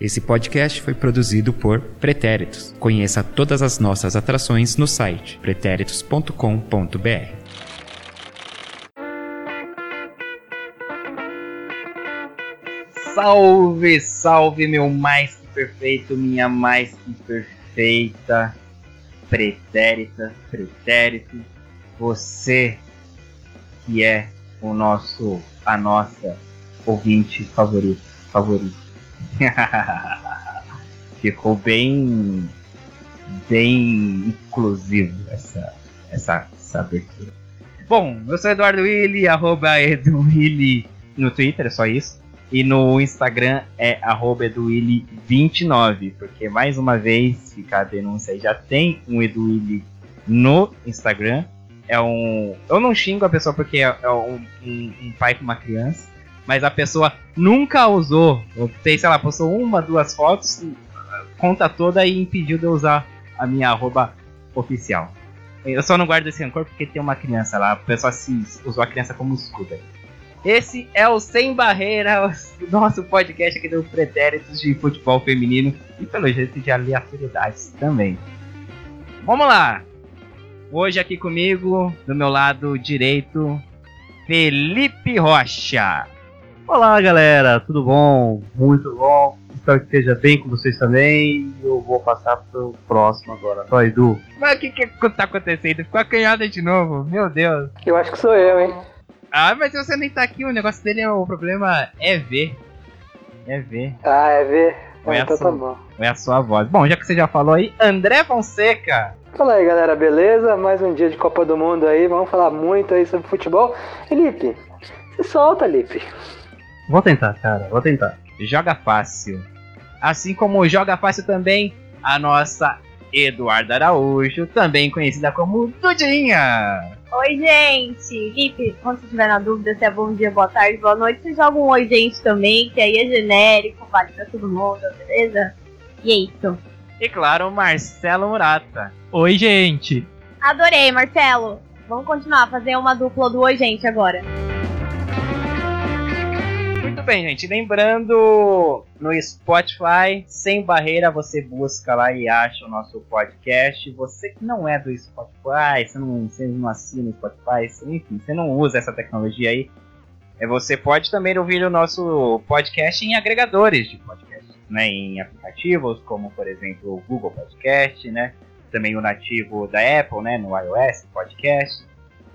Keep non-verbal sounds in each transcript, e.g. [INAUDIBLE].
Esse podcast foi produzido por Pretéritos. Conheça todas as nossas atrações no site pretéritos.com.br. Salve, salve, meu mais que perfeito, minha mais que perfeita pretérita, pretérito, você que é o nosso, a nossa ouvinte favorito, favorito. [LAUGHS] Ficou bem, bem inclusivo essa, essa, essa abertura. Bom, eu sou Eduardo Willi, arroba EduWilli no Twitter, é só isso. E no Instagram é arroba EduWilli29, porque mais uma vez fica a denúncia aí, já tem um EduWilli no Instagram. É um. Eu não xingo a pessoa porque é, é um, um, um pai com uma criança mas a pessoa nunca usou, tem, sei lá, postou uma, duas fotos, conta toda e impediu de usar a minha arroba oficial. Eu só não guardo esse rancor porque tem uma criança lá, a pessoa se usou a criança como escudo. Esse é o Sem Barreiras, nosso podcast aqui do Pretéritos de Futebol Feminino e pelo jeito de aleatoriedades também. Vamos lá! Hoje aqui comigo, do meu lado direito, Felipe Rocha. Olá, galera, tudo bom? Muito bom. Espero que esteja bem com vocês também. Eu vou passar pro próximo agora. Só Edu. Mas o que que tá acontecendo? Ficou acanhada de novo, meu Deus. Eu acho que sou eu, hein? Ah, mas você nem tá aqui, o negócio dele é o problema é ver. É ver. Ah, é ver. Ou é, a então sua, tá bom. é a sua voz. Bom, já que você já falou aí, André Fonseca. Fala aí, galera, beleza? Mais um dia de Copa do Mundo aí. Vamos falar muito aí sobre futebol. Felipe, se solta, Lipe. Vou tentar, cara, vou tentar. Joga fácil. Assim como joga fácil também a nossa Eduarda Araújo, também conhecida como Dudinha. Oi, gente! Lipe, quando você estiver na dúvida se é bom dia, boa tarde, boa noite, você joga um oi, gente também, que aí é genérico, vale pra todo mundo, beleza? E é isso. E claro, Marcelo Murata. Oi, gente. Adorei, Marcelo! Vamos continuar a fazer uma dupla do oi, gente, agora. Bem, gente. Lembrando, no Spotify, sem barreira, você busca lá e acha o nosso podcast. Você que não é do Spotify, você não, você não assina o Spotify, enfim, você não usa essa tecnologia aí, é, você pode também ouvir o nosso podcast em agregadores de podcast, né? Em aplicativos, como por exemplo o Google Podcast, né? Também o nativo da Apple, né? No iOS Podcast.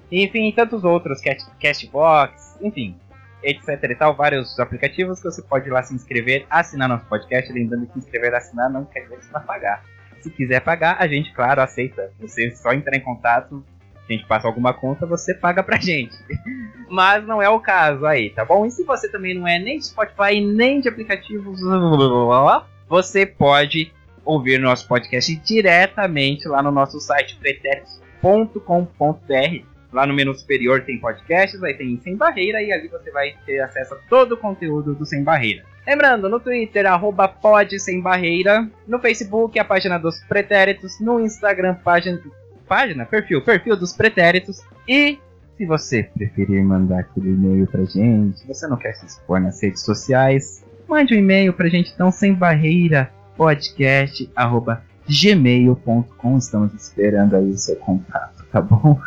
Enfim, tantos outros, Cast- Castbox, enfim, etc e tal, vários aplicativos que você pode ir lá se inscrever, assinar nosso podcast. Lembrando que inscrever e assinar não quer dizer que você vai pagar. Se quiser pagar, a gente, claro, aceita. Você só entrar em contato, a gente passa alguma conta, você paga pra gente. [LAUGHS] Mas não é o caso aí, tá bom? E se você também não é nem de Spotify, nem de aplicativos, [LAUGHS] você pode ouvir nosso podcast diretamente lá no nosso site pretéritos.com.br. Lá no menu superior tem podcasts, aí tem Sem Barreira e ali você vai ter acesso a todo o conteúdo do Sem Barreira. Lembrando, no Twitter, arroba Sem Barreira, no Facebook, a página dos pretéritos, no Instagram, página, página, perfil, perfil dos pretéritos e se você preferir mandar aquele e-mail pra gente, se você não quer se expor nas redes sociais, mande um e-mail pra gente então, sem barreira, podcast, arroba gmail.com. Estamos esperando aí o seu contato, tá bom?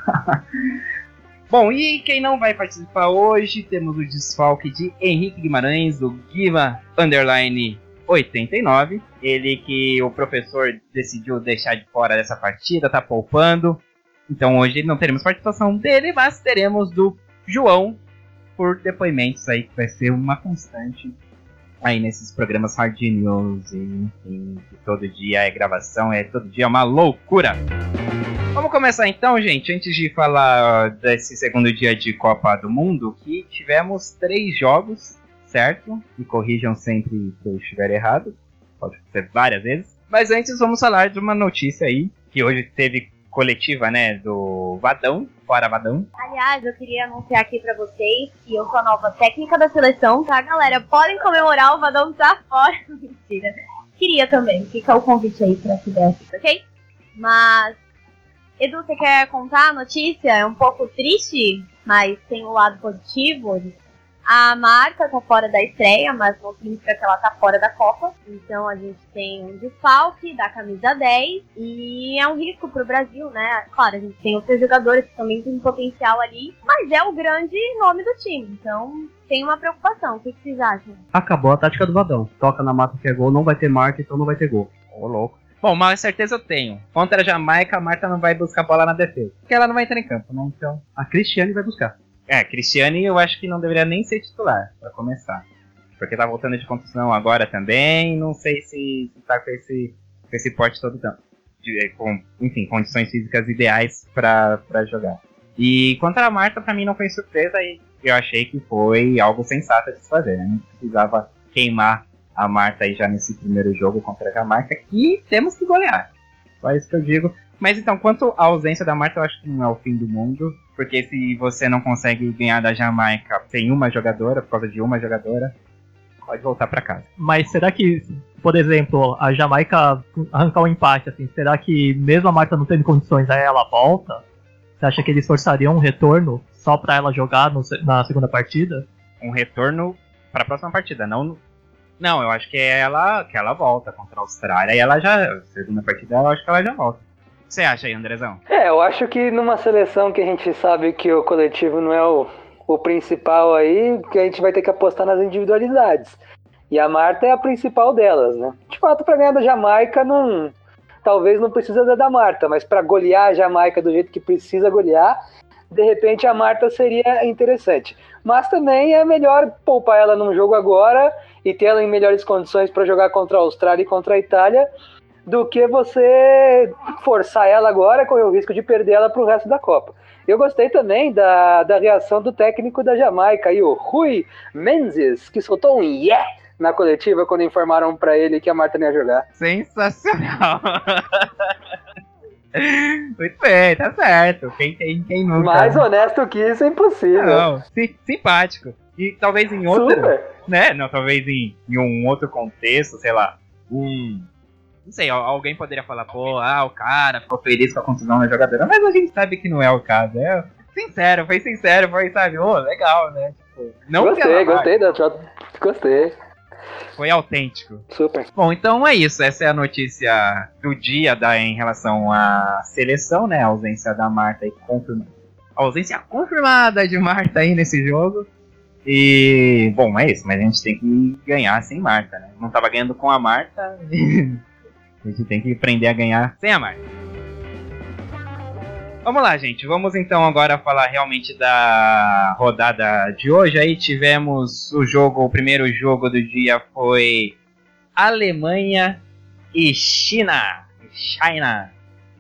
[LAUGHS] bom, e quem não vai participar hoje, temos o desfalque de Henrique Guimarães, do Guima Underline 89. Ele que o professor decidiu deixar de fora dessa partida, tá poupando. Então hoje não teremos participação dele, mas teremos do João por depoimentos aí, que vai ser uma constante aí nesses programas Hard News e enfim, que todo dia é gravação, é todo dia uma loucura. Vamos começar então, gente, antes de falar desse segundo dia de Copa do Mundo, que tivemos três jogos, certo? Me corrijam sempre se eu estiver errado, pode ser várias vezes. Mas antes vamos falar de uma notícia aí, que hoje teve coletiva, né, do Vadão, fora Vadão. Aliás, eu queria anunciar aqui pra vocês que eu sou a nova técnica da seleção, tá, galera? Podem comemorar, o Vadão tá fora. [LAUGHS] Mentira. Queria também, fica o convite aí pra der, ok? Mas, Edu, você quer contar a notícia? É um pouco triste, mas tem o lado positivo. A Marta tá fora da estreia, mas não significa que ela tá fora da Copa. Então a gente tem um desfalque da camisa 10 e é um risco pro Brasil, né? Claro, a gente tem outros jogadores que também têm potencial ali, mas é o grande nome do time. Então tem uma preocupação. O que, que vocês acham? Acabou a tática do Vadão. Toca na mata que é gol, não vai ter marca, então não vai ter gol. Ô, louco. Bom, uma certeza eu tenho. Contra a Jamaica, a Marta não vai buscar bola na defesa. Porque ela não vai entrar em campo, né? Então. A Cristiane vai buscar. É, Cristiane eu acho que não deveria nem ser titular, pra começar. Porque tá voltando de contusão agora também. Não sei se, tá com esse, com esse porte todo tanto. De, com, enfim, condições físicas ideais pra jogar. E contra a Marta, pra mim não foi surpresa e eu achei que foi algo sensato de se fazer. Né? Não precisava queimar a Marta aí já nesse primeiro jogo contra a Jamaica, que temos que golear. Só isso que eu digo. Mas então, quanto à ausência da Marta, eu acho que não é o fim do mundo. Porque se você não consegue ganhar da Jamaica sem uma jogadora, por causa de uma jogadora, pode voltar para casa. Mas será que, por exemplo, a Jamaica arrancar um empate, assim, será que mesmo a Marta não tendo condições, aí ela volta? Você acha que eles forçariam um retorno só para ela jogar no, na segunda partida? Um retorno para a próxima partida, não não, eu acho que ela que ela volta contra a Austrália e ela já segunda partida, eu acho que ela já volta. O que você acha aí, Andrezão? É, eu acho que numa seleção que a gente sabe que o coletivo não é o, o principal aí, que a gente vai ter que apostar nas individualidades. E a Marta é a principal delas, né? De fato, para ganhar da Jamaica, não, talvez não precisa da, da Marta, mas para golear a Jamaica do jeito que precisa golear, de repente a Marta seria interessante. Mas também é melhor poupar ela num jogo agora e ter ela em melhores condições para jogar contra a Austrália e contra a Itália do que você forçar ela agora, correr o risco de perder ela para o resto da Copa. Eu gostei também da, da reação do técnico da Jamaica, aí, o Rui Menzies, que soltou um yeah na coletiva quando informaram para ele que a Marta ia jogar. Sensacional! [LAUGHS] Muito bem, tá certo. Quem tem, quem nunca. Mais honesto que isso é impossível. Não, sim, simpático. E talvez em outro. Super. Né? Não, talvez em, em um outro contexto, sei lá. Um. Não sei, alguém poderia falar, pô, ah, o cara ficou feliz com a contusão da jogadora, mas a gente sabe que não é o caso. É sincero, foi sincero, foi, sabe, ô, oh, legal, né? Tipo, não gostei, gostei da Gostei. Foi autêntico. Super. Bom, então é isso. Essa é a notícia do dia da, em relação à seleção, né? A ausência da Marta e confirma... A ausência confirmada de Marta aí nesse jogo. E, bom, é isso. Mas a gente tem que ganhar sem Marta, né? Não tava ganhando com a Marta. [LAUGHS] a gente tem que aprender a ganhar sem a Marta. Vamos lá, gente. Vamos então agora falar realmente da rodada de hoje. Aí tivemos o jogo, o primeiro jogo do dia foi Alemanha e China. China.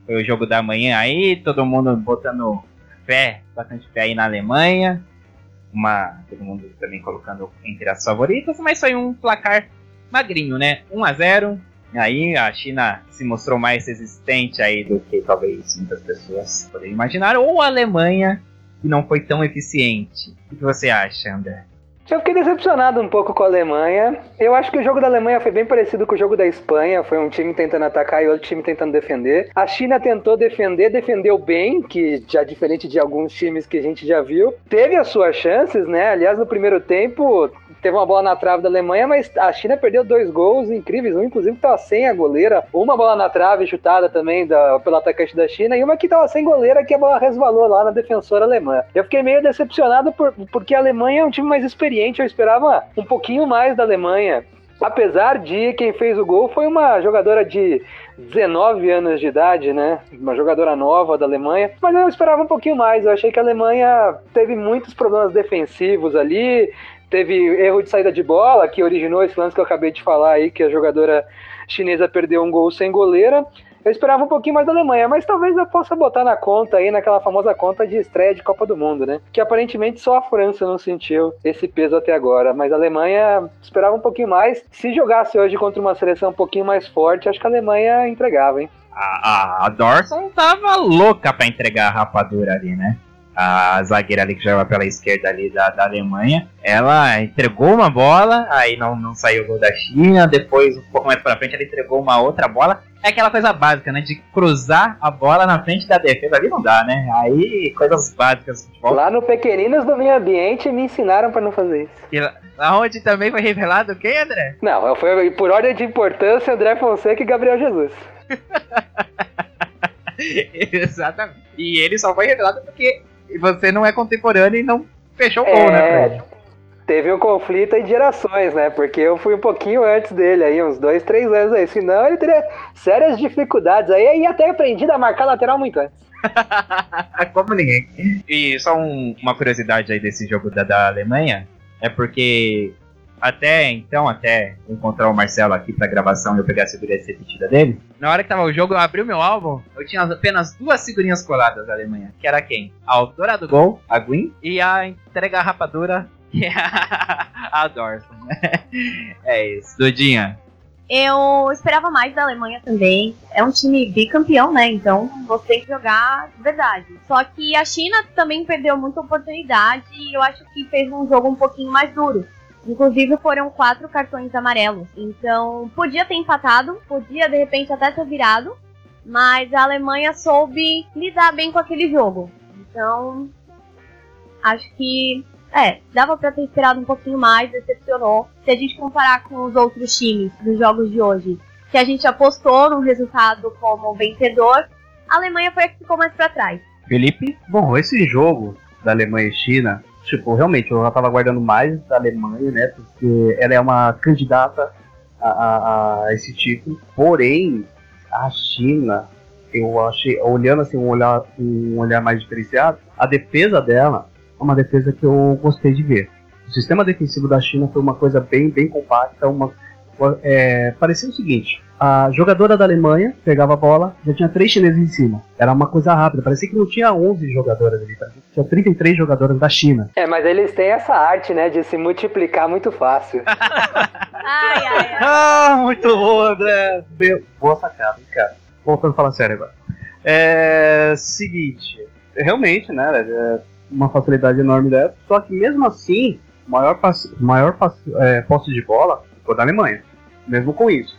Foi o jogo da manhã aí, todo mundo botando fé, bastante fé aí na Alemanha. Uma, todo mundo também colocando entre as favoritas, mas foi um placar magrinho, né? 1 a 0 Aí a China se mostrou mais resistente aí do que talvez muitas pessoas poderiam imaginar, ou a Alemanha, que não foi tão eficiente. O que você acha, André? Eu fiquei decepcionado um pouco com a Alemanha. Eu acho que o jogo da Alemanha foi bem parecido com o jogo da Espanha. Foi um time tentando atacar e outro time tentando defender. A China tentou defender, defendeu bem, que já diferente de alguns times que a gente já viu. Teve as suas chances, né? Aliás, no primeiro tempo, teve uma bola na trave da Alemanha, mas a China perdeu dois gols incríveis, um inclusive estava sem a goleira, uma bola na trave chutada também da, pelo atacante da China e uma que estava sem goleira que a bola resvalou lá na defensora alemã. Eu fiquei meio decepcionado por, porque a Alemanha é um time mais experiente, eu esperava um pouquinho mais da Alemanha. Apesar de quem fez o gol foi uma jogadora de 19 anos de idade, né? Uma jogadora nova da Alemanha. Mas eu esperava um pouquinho mais. Eu achei que a Alemanha teve muitos problemas defensivos ali teve erro de saída de bola, que originou esse lance que eu acabei de falar aí, que a jogadora chinesa perdeu um gol sem goleira. Eu esperava um pouquinho mais da Alemanha, mas talvez eu possa botar na conta aí, naquela famosa conta de estreia de Copa do Mundo, né? Que aparentemente só a França não sentiu esse peso até agora. Mas a Alemanha esperava um pouquinho mais. Se jogasse hoje contra uma seleção um pouquinho mais forte, acho que a Alemanha entregava, hein? A, a, a Dorson tava louca pra entregar a rapadura ali, né? A zagueira ali que joga pela esquerda ali da, da Alemanha. Ela entregou uma bola, aí não, não saiu o gol da China. Depois, um pouco mais pra frente, ela entregou uma outra bola. É aquela coisa básica, né? De cruzar a bola na frente da defesa. Ali não dá, né? Aí, coisas básicas do futebol. Lá no Pequeninos do Meio Ambiente me ensinaram pra não fazer isso. E lá- Aonde também foi revelado o quê, André? Não, foi por ordem de importância André Fonseca e Gabriel Jesus. [LAUGHS] Exatamente. E ele só foi revelado porque você não é contemporâneo e não fechou o gol, né, É, Fred? teve um conflito aí de gerações, né? Porque eu fui um pouquinho antes dele aí, uns dois, três anos aí. Senão ele teria sérias dificuldades. Aí aí até aprendi a marcar lateral muito antes. [LAUGHS] Como ninguém. E só um- uma curiosidade aí desse jogo da, da Alemanha é porque até então, até encontrar o Marcelo aqui pra gravação e eu pegar a figurinha repetida dele, na hora que tava o jogo, eu abri o meu álbum, eu tinha apenas duas figurinhas coladas da Alemanha, que era quem? A autora do gol, a Gwyn, e a entrega rapadura, que é a, a Dorson. [LAUGHS] é isso. Dudinha, Eu esperava mais da Alemanha também. É um time bicampeão, né? Então você tem que jogar de verdade. Só que a China também perdeu muita oportunidade e eu acho que fez um jogo um pouquinho mais duro. Inclusive foram quatro cartões amarelos. Então podia ter empatado, podia de repente até ter virado. Mas a Alemanha soube lidar bem com aquele jogo. Então acho que é, dava pra ter esperado um pouquinho mais, decepcionou. Se a gente comparar com os outros times dos jogos de hoje, que a gente apostou no resultado como vencedor, a Alemanha foi a que ficou mais pra trás. Felipe, Bom, esse jogo da Alemanha e China, tipo, realmente eu já tava aguardando mais da Alemanha, né? Porque ela é uma candidata a, a- a esse título. Porém, a China, eu achei, olhando assim, um olhar, um olhar mais diferenciado, a defesa dela é uma defesa que eu gostei de ver. O sistema defensivo da China foi uma coisa bem, bem compacta, uma, é, parecia o seguinte, a jogadora da Alemanha pegava a bola, já tinha três chineses em cima. Era uma coisa rápida, parecia que não tinha 11 jogadoras ali, que tinha 33 jogadoras da China. É, mas eles têm essa arte, né, de se multiplicar muito fácil. [LAUGHS] Ai, ai, ai. [LAUGHS] Ah, muito bom, André! Meu, boa sacada, hein, cara. Voltando a falar sério agora. É. Seguinte, realmente, né? É uma facilidade enorme dela. Só que mesmo assim, o maior, passe, maior passe, é, posse de bola foi da Alemanha. Mesmo com isso.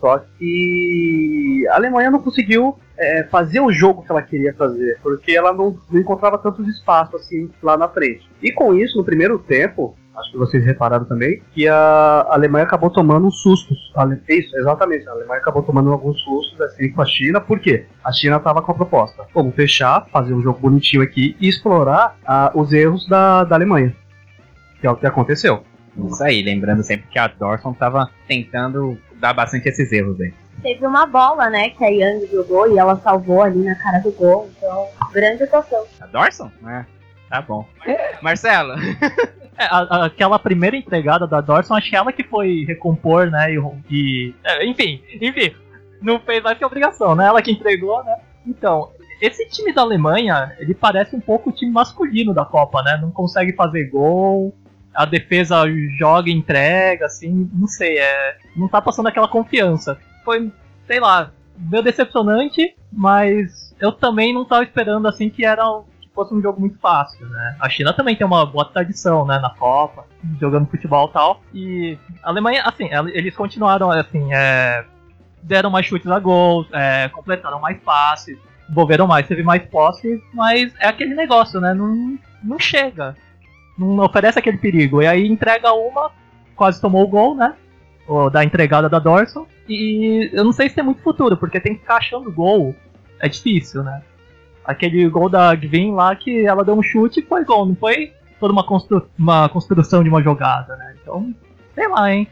Só que a Alemanha não conseguiu é, fazer o jogo que ela queria fazer, porque ela não, não encontrava tantos espaços assim lá na frente. E com isso, no primeiro tempo, acho que vocês repararam também, que a Alemanha acabou tomando uns sustos. Isso, exatamente. A Alemanha acabou tomando alguns sustos assim com a China, por quê? A China estava com a proposta: vamos fechar, fazer um jogo bonitinho aqui e explorar ah, os erros da, da Alemanha. Que é o que aconteceu. Isso aí, lembrando sempre que a Dorson tava tentando dar bastante esses erros aí. Teve uma bola, né, que a Yang jogou e ela salvou ali na cara do gol. Então, grande atuação. A Dorson? É, tá bom. Marcelo, [LAUGHS] É, a- a- aquela primeira entregada da Dorson, acho que ela que foi recompor, né? E, e- é, enfim, enfim, não fez mais que obrigação, né? Ela que entregou, né? Então, esse time da Alemanha, ele parece um pouco o time masculino da Copa, né? Não consegue fazer gol, a defesa joga entrega, assim, não sei, é, não tá passando aquela confiança. Foi, sei lá, meio decepcionante, mas eu também não tava esperando assim que era que fosse um jogo muito fácil, né? A China também tem uma boa tradição, né, na Copa, jogando futebol e tal. E a Alemanha, assim, eles continuaram, assim, é, deram mais chutes a gols, é, completaram mais passes, envolveram mais, teve mais posse, mas é aquele negócio, né? Não, não chega. Não oferece aquele perigo. E aí entrega uma, quase tomou o gol, né? Ou da entregada da Dorson. E eu não sei se tem muito futuro, porque tem que ficar achando gol. É difícil, né? Aquele gol da Gvin lá que ela deu um chute e foi gol, não foi toda uma, constru uma construção de uma jogada, né? Então, sei lá, hein?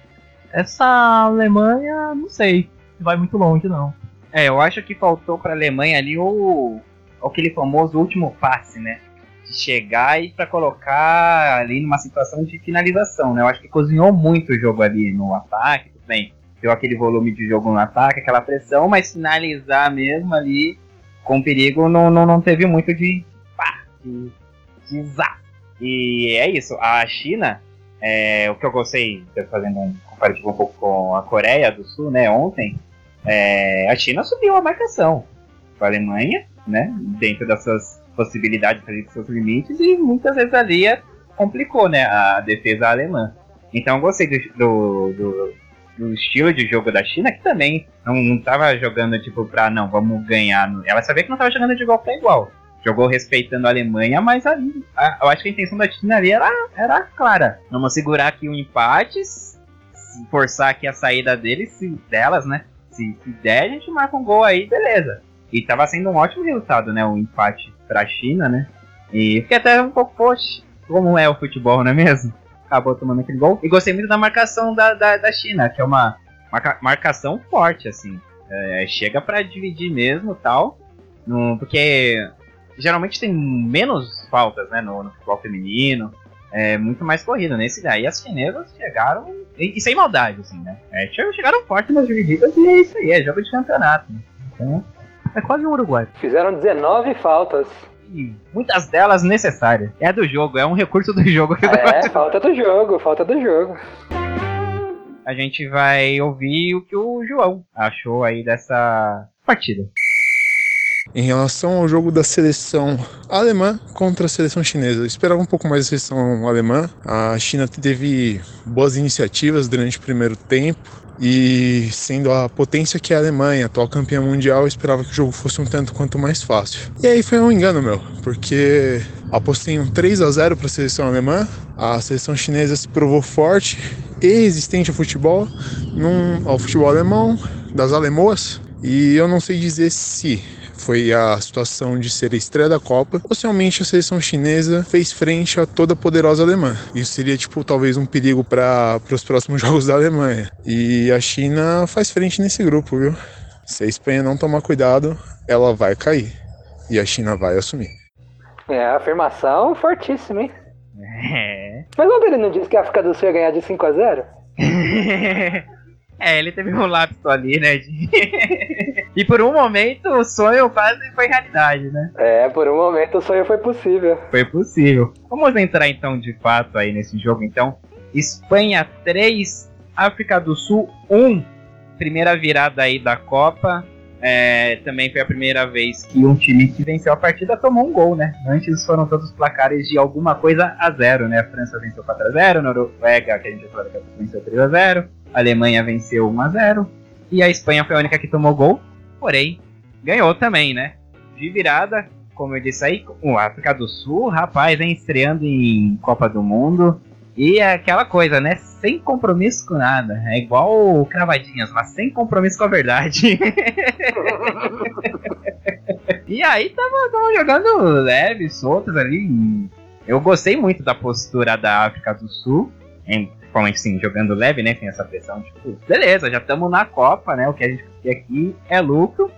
Essa Alemanha, não sei se vai muito longe, não. é, eu acho que faltou pra Alemanha ali o aquele famoso último passe, né? De chegar e pra colocar ali numa situação de finalização, né? Eu acho que cozinhou muito o jogo ali no ataque, tudo bem. Deu aquele volume de jogo no ataque, aquela pressão, mas finalizar mesmo ali com perigo não, não, não teve muito de pá, de, de zá. E é isso, a China, é, o que eu gostei, fazendo um comparativo um pouco com a Coreia do Sul, né, ontem, é, a China subiu a marcação com a Alemanha, né, dentro das suas possibilidades, fazer seus limites, e muitas vezes ali complicou, né, a defesa alemã. Então eu gostei do, do, do, estilo de jogo da China, que também não, não tava jogando, tipo, pra, não, vamos ganhar. Ela sabia que não tava jogando de igual para igual. Jogou respeitando a Alemanha, mas ali, a, eu acho que a intenção da China ali era, era clara. Vamos segurar aqui o um empate, forçar aqui a saída deles, delas, né? Se, se der, a gente marca um gol aí, beleza. E tava sendo um ótimo resultado, né? O empate pra China, né? E fiquei até um pouco, poxa, como é o futebol, não é mesmo? Acabou tomando aquele gol. E gostei muito da marcação da, da, da China, que é uma marca, marcação forte, assim. É, chega para dividir mesmo tal. No, porque geralmente tem menos faltas, né, no, no futebol feminino. É muito mais corrida. Nesse daí as chinesas chegaram. E, e sem maldade, assim, né? É, chegaram forte nas divididas e é isso aí, é jogo de campeonato. Então, é quase um Uruguai. Fizeram 19 faltas e muitas delas necessárias. É do jogo, é um recurso do jogo. É, [LAUGHS] falta do jogo, falta do jogo. A gente vai ouvir o que o João achou aí dessa partida. Em relação ao jogo da seleção alemã contra a seleção chinesa, eu esperava um pouco mais da seleção alemã. A China teve boas iniciativas durante o primeiro tempo, e sendo a potência que é a Alemanha, atual campeã mundial, eu esperava que o jogo fosse um tanto quanto mais fácil. E aí foi um engano meu, porque apostei um 3 a 0 para a seleção alemã. A seleção chinesa se provou forte e resistente ao futebol, num, ao futebol alemão, das alemoas. E eu não sei dizer se foi a situação de ser a estreia da Copa, possivelmente a seleção chinesa fez frente a toda a poderosa Alemanha. Isso seria, tipo, talvez um perigo para os próximos [LAUGHS] jogos da Alemanha. E a China faz frente nesse grupo, viu? Se a Espanha não tomar cuidado, ela vai cair. E a China vai assumir. É, afirmação fortíssima, hein? É. Mas o ele não disse que a África do Sul ia ganhar de 5 a 0 [LAUGHS] É, ele teve um lapso ali, né? [LAUGHS] E por um momento o sonho quase foi realidade, né? É, por um momento o sonho foi possível. Foi possível. Vamos entrar então de fato aí nesse jogo, então. Espanha 3, África do Sul 1. Primeira virada aí da Copa. É, também foi a primeira vez que um time que venceu a partida tomou um gol, né? Antes foram todos placares de alguma coisa a zero, né? A França venceu 4x0, Noruega, que a gente já falou que venceu 3x0, a Alemanha venceu 1x0 e a Espanha foi a única que tomou gol, porém ganhou também, né? De virada, como eu disse aí, o África do Sul, rapaz, hein, estreando em Copa do Mundo. E é aquela coisa, né? Sem compromisso com nada. É igual cravadinhas, mas sem compromisso com a verdade. [LAUGHS] e aí tava, tava jogando leve, soltos ali. Eu gostei muito da postura da África do Sul. Principalmente assim, jogando leve, né? Sem essa pressão, tipo, beleza, já estamos na Copa, né? O que a gente quer aqui é lucro.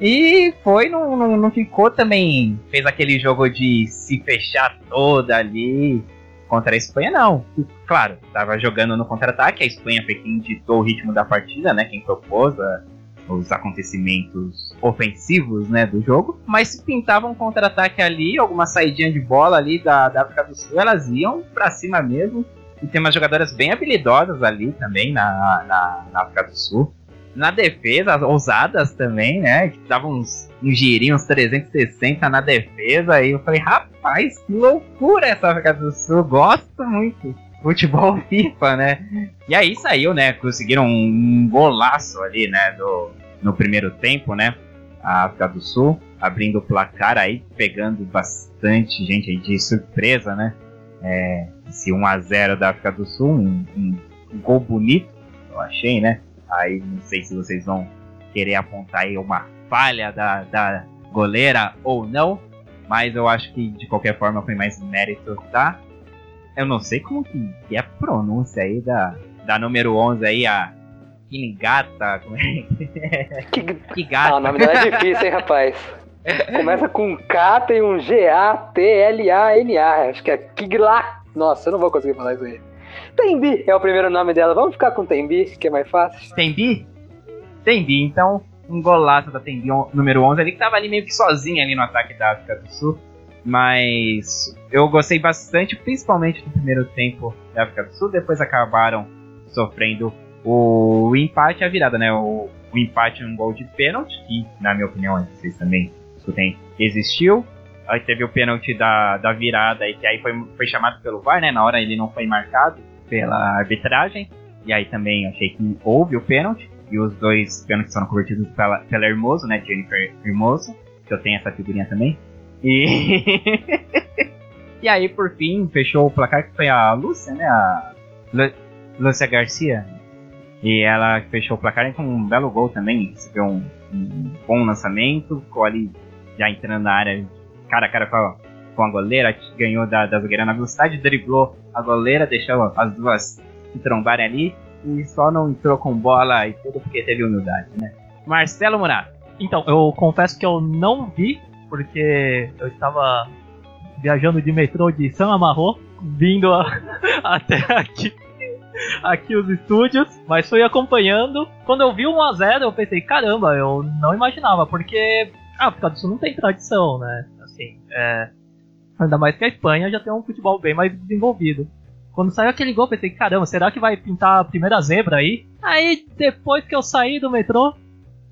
E foi, não, não, não ficou também. Fez aquele jogo de se fechar toda ali contra a Espanha, não. Claro, estava jogando no contra-ataque, a Espanha foi quem ditou o ritmo da partida, né? Quem propôs a, os acontecimentos ofensivos, né, do jogo. Mas se pintava um contra-ataque ali, alguma saidinha de bola ali da, da África do Sul, elas iam para cima mesmo. E tem umas jogadoras bem habilidosas ali também na, na, na África do Sul. Na defesa, ousadas também, né? Que davam uns, uns girinhos, uns 360 na defesa. E eu falei, rapaz, que loucura essa África do Sul. Gosto muito. Futebol [LAUGHS] FIFA, né? E aí saiu, né? Conseguiram um golaço ali, né? Do, no primeiro tempo, né? A África do Sul abrindo o placar aí, pegando bastante gente aí de surpresa, né? É, esse 1x0 da África do Sul, um, um, um, gol bonito, eu achei, né? Aí não sei se vocês vão querer apontar aí uma falha da, da goleira ou não, mas eu acho que de qualquer forma foi mais mérito da. Eu não sei como que, que é a pronúncia aí da, da número 11 aí, a Kinigata. Como é que Kigata. Ah, o nome dela é difícil, hein, rapaz? Começa com K, tem um G-A-T-L-A-N-A. Acho que é Kigla. Nossa, eu não vou conseguir falar isso aí. Tembi é o primeiro nome dela. Vamos ficar com Tembi, que é mais fácil. Tembi? Tembi, então, um golaço da Tembi número 11 ali, que tava ali meio que sozinha ali no ataque da África do Sul. Mas eu gostei bastante, principalmente no primeiro tempo da África do Sul. Depois acabaram sofrendo o empate e a virada, né? O, o empate um gol de pênalti, que na minha opinião, vocês também escutem, existiu. Aí teve o pênalti da, da virada, e que aí foi, foi chamado pelo VAR, né? Na hora ele não foi marcado pela arbitragem. E aí também achei que houve o pênalti. E os dois pênaltis foram convertidos pela, pela Hermoso, né? Jennifer Hermoso. Que eu tenho essa figurinha também. E. [LAUGHS] e aí, por fim, fechou o placar que foi a Lúcia, né? A Lúcia Garcia. E ela fechou o placar com um belo gol também. Recebeu um, um bom lançamento. Ficou ali já entrando na área cara a cara com a, com a goleira. Ganhou da, da zagueira na velocidade, driblou a goleira, deixou as duas se trombarem ali. E só não entrou com bola e tudo porque teve humildade, né? Marcelo Murato. Então, eu confesso que eu não vi, porque eu estava viajando de metrô de São Amarro, vindo a, [LAUGHS] até aqui, aqui os estúdios, mas fui acompanhando. Quando eu vi 1x0, eu pensei, caramba, eu não imaginava, porque a África do Sul não tem tradição, né? É, ainda mais que a Espanha já tem um futebol bem mais desenvolvido. Quando saiu aquele gol, pensei, caramba, será que vai pintar a primeira zebra aí? Aí, depois que eu saí do metrô,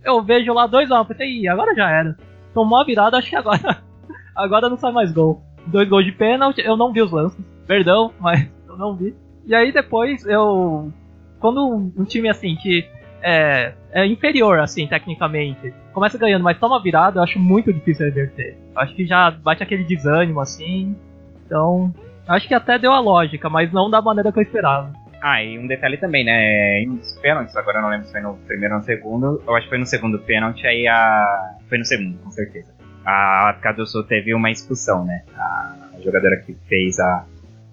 eu vejo lá 2x1, pensei, Ih, agora já era. Tomou a virada, acho que agora, [LAUGHS] agora não sai mais gol. Dois gols de pênalti, eu não vi os lances, perdão, mas eu não vi. E aí depois eu. Quando um time assim que é, é inferior, assim, tecnicamente, começa ganhando, mas toma virada, eu acho muito difícil reverter. Acho que já bate aquele desânimo, assim. Então, acho que até deu a lógica, mas não da maneira que eu esperava. Ah, e um detalhe também, né? Em um dos pênaltis, agora eu não lembro se foi no primeiro ou no segundo, eu acho que foi no segundo pênalti, aí a. Foi no segundo, com certeza. A África do Sul teve uma expulsão, né? A jogadora que fez a.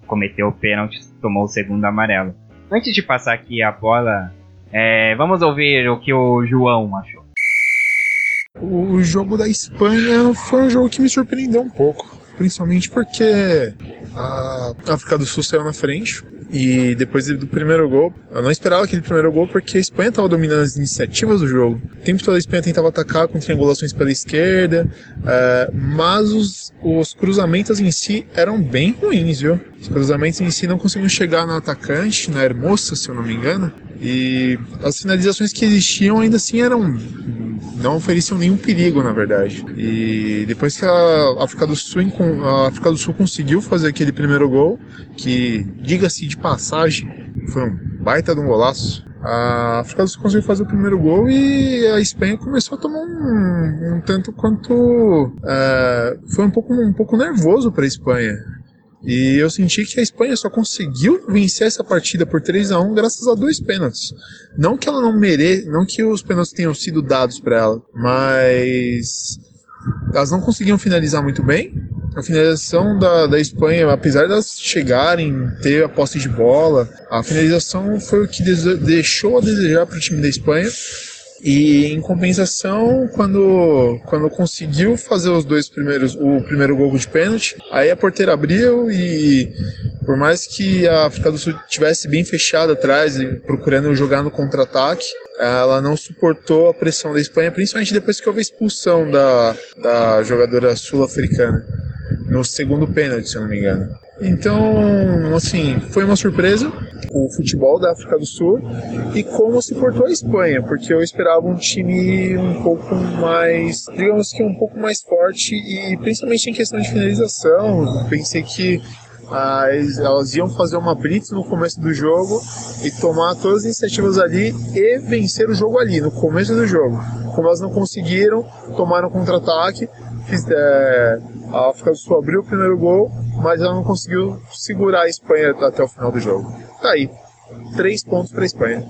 cometeu o pênalti tomou o segundo amarelo. Antes de passar aqui a bola, é, vamos ouvir o que o João achou. O jogo da Espanha foi um jogo que me surpreendeu um pouco, principalmente porque a África do Sul saiu na frente e depois do primeiro gol, eu não esperava aquele primeiro gol porque a Espanha estava dominando as iniciativas do jogo. O tempo todo a Espanha tentava atacar com triangulações pela esquerda, uh, mas os, os cruzamentos em si eram bem ruins, viu? Os cruzamentos em si não conseguiam chegar no atacante, na Hermosa, se eu não me engano. E as finalizações que existiam ainda assim eram não ofereciam nenhum perigo, na verdade. E depois que a África do Sul, a África do Sul conseguiu fazer aquele primeiro gol, que, diga-se de passagem, foi um baita de um golaço. A África do Sul conseguiu fazer o primeiro gol e a Espanha começou a tomar um, um tanto quanto. É, foi um pouco, um pouco nervoso para a Espanha. E eu senti que a Espanha só conseguiu vencer essa partida por 3 a 1 graças a dois pênaltis. Não que ela não mere, não que os pênaltis tenham sido dados para ela, mas elas não conseguiam finalizar muito bem. A finalização da, da Espanha, apesar de elas chegarem, ter a posse de bola, a finalização foi o que deixou a desejar para o time da Espanha. E em compensação, quando, quando conseguiu fazer os dois primeiros, o primeiro gol de pênalti, aí a porteira abriu e por mais que a África do Sul tivesse bem fechada atrás procurando jogar no contra-ataque, ela não suportou a pressão da Espanha, principalmente depois que houve a expulsão da, da jogadora sul-africana no segundo pênalti, se eu não me engano. Então, assim, foi uma surpresa o futebol da África do Sul e como se portou a Espanha, porque eu esperava um time um pouco mais, digamos que um pouco mais forte e principalmente em questão de finalização. Pensei que elas iam fazer uma blitz no começo do jogo e tomar todas as iniciativas ali e vencer o jogo ali, no começo do jogo. Como elas não conseguiram, tomaram contra-ataque, é, a África do Sul abriu o primeiro gol, mas ela não conseguiu segurar a Espanha até o final do jogo. Tá aí, três pontos para a Espanha.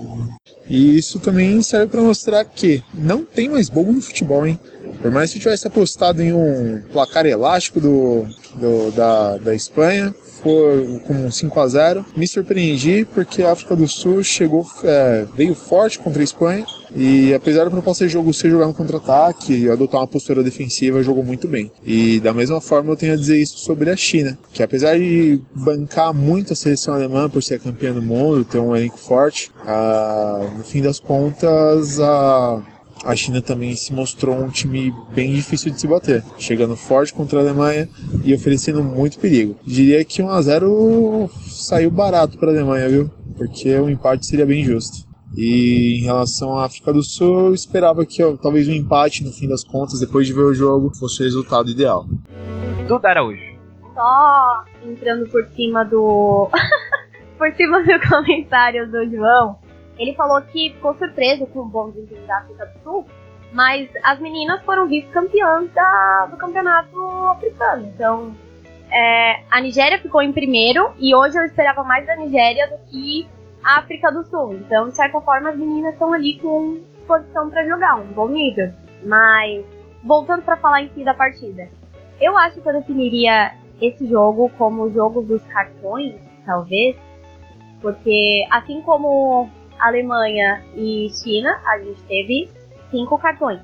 E isso também serve para mostrar que não tem mais bobo no futebol, hein? Por mais que eu tivesse apostado em um placar elástico do, do da, da Espanha, for com um 5 a 0 Me surpreendi porque a África do Sul chegou, é, veio forte contra a Espanha e apesar da proposta de jogo ser jogar no contra-ataque e adotar uma postura defensiva, jogou muito bem. E da mesma forma eu tenho a dizer isso sobre a China, que apesar de bancar muito a seleção alemã por ser campeã do mundo, ter um elenco forte, ah, no fim das contas a a China também se mostrou um time bem difícil de se bater, chegando forte contra a Alemanha e oferecendo muito perigo. Diria que 1 a 0 saiu barato para a Alemanha, viu? Porque o empate seria bem justo. E em relação à África do Sul, eu esperava que ó, talvez um empate no fim das contas, depois de ver o jogo, fosse o resultado ideal. Duda Araújo. Só entrando por cima do. [LAUGHS] por cima do [LAUGHS] comentário do João, ele falou que ficou surpreso com o bom desempenho da África do Sul, mas as meninas foram vice-campeãs do campeonato africano. Então, é, a Nigéria ficou em primeiro e hoje eu esperava mais da Nigéria do que a África do Sul. Então, de certa forma, as meninas estão ali com posição para jogar, um bom nível. Mas, voltando para falar em si da partida, eu acho que eu definiria esse jogo como o jogo dos cartões, talvez, porque assim como Alemanha e China, a gente teve cinco cartões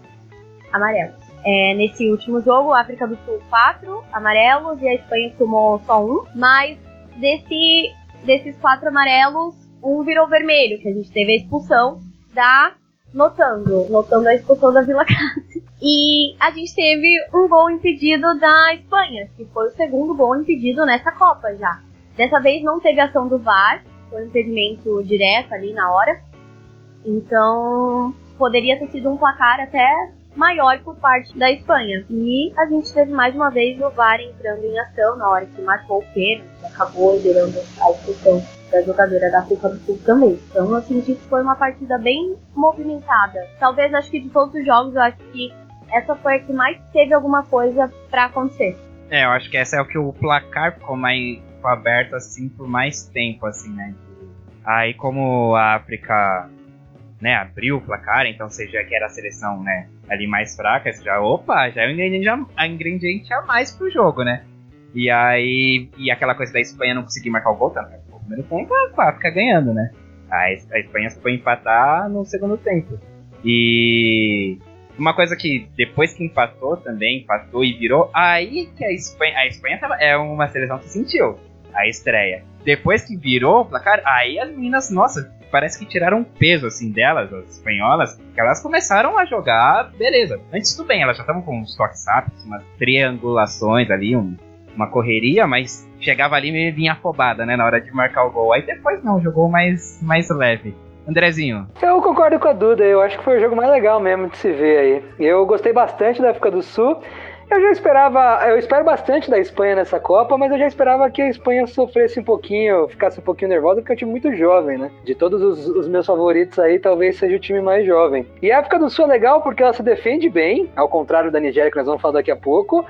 amarelos. É, nesse último jogo, a África do Sul quatro amarelos e a Espanha tomou só um, mas desse, desses quatro amarelos, um virou vermelho, que a gente teve a expulsão da Notando, notando a expulsão da Vila Cássio. E a gente teve um gol impedido da Espanha, que foi o segundo gol impedido nessa Copa já. Dessa vez não teve ação do VAR, foi um impedimento direto ali na hora. Então, poderia ter sido um placar até maior por parte da Espanha. E a gente teve mais uma vez o VAR entrando em ação na hora que marcou o pênalti, acabou gerando a expulsão da jogadora da África do Sul também. Então eu senti que foi uma partida bem movimentada. Talvez acho que de todos os jogos, eu acho que essa foi a que mais teve alguma coisa pra acontecer. É, eu acho que essa é o que o placar ficou mais aberto assim por mais tempo, assim, né? Aí como a África né, abriu o placar, então você já que era a seleção, né, ali mais fraca, você já, opa, já é um ingrediente a, a ingrediente a mais pro jogo, né? E aí, e aquela coisa da Espanha não conseguir marcar o gol, tá? No primeiro tempo, a África ganhando, né? A, a Espanha foi empatar no segundo tempo. E uma coisa que depois que empatou também, empatou e virou, aí que a Espanha, a Espanha tava- é uma seleção que sentiu a estreia. Depois que virou o placar, aí as meninas, nossa, parece que tiraram um peso assim delas, as espanholas, que elas começaram a jogar, beleza. Antes tudo bem, elas já estavam com uns toques rápidos, umas triangulações ali, um- uma correria, mas chegava ali e vinha afobada, né, na hora de marcar o gol. Aí depois não, jogou mais, mais leve. Andrezinho, Eu concordo com a Duda, eu acho que foi o jogo mais legal mesmo de se ver aí. Eu gostei bastante da África do Sul. Eu já esperava, eu espero bastante da Espanha nessa Copa, mas eu já esperava que a Espanha sofresse um pouquinho, ficasse um pouquinho nervosa, porque é um time muito jovem, né? De todos os, os meus favoritos aí, talvez seja o time mais jovem. E a África do Sul é legal porque ela se defende bem, ao contrário da Nigéria, que nós vamos falar daqui a pouco,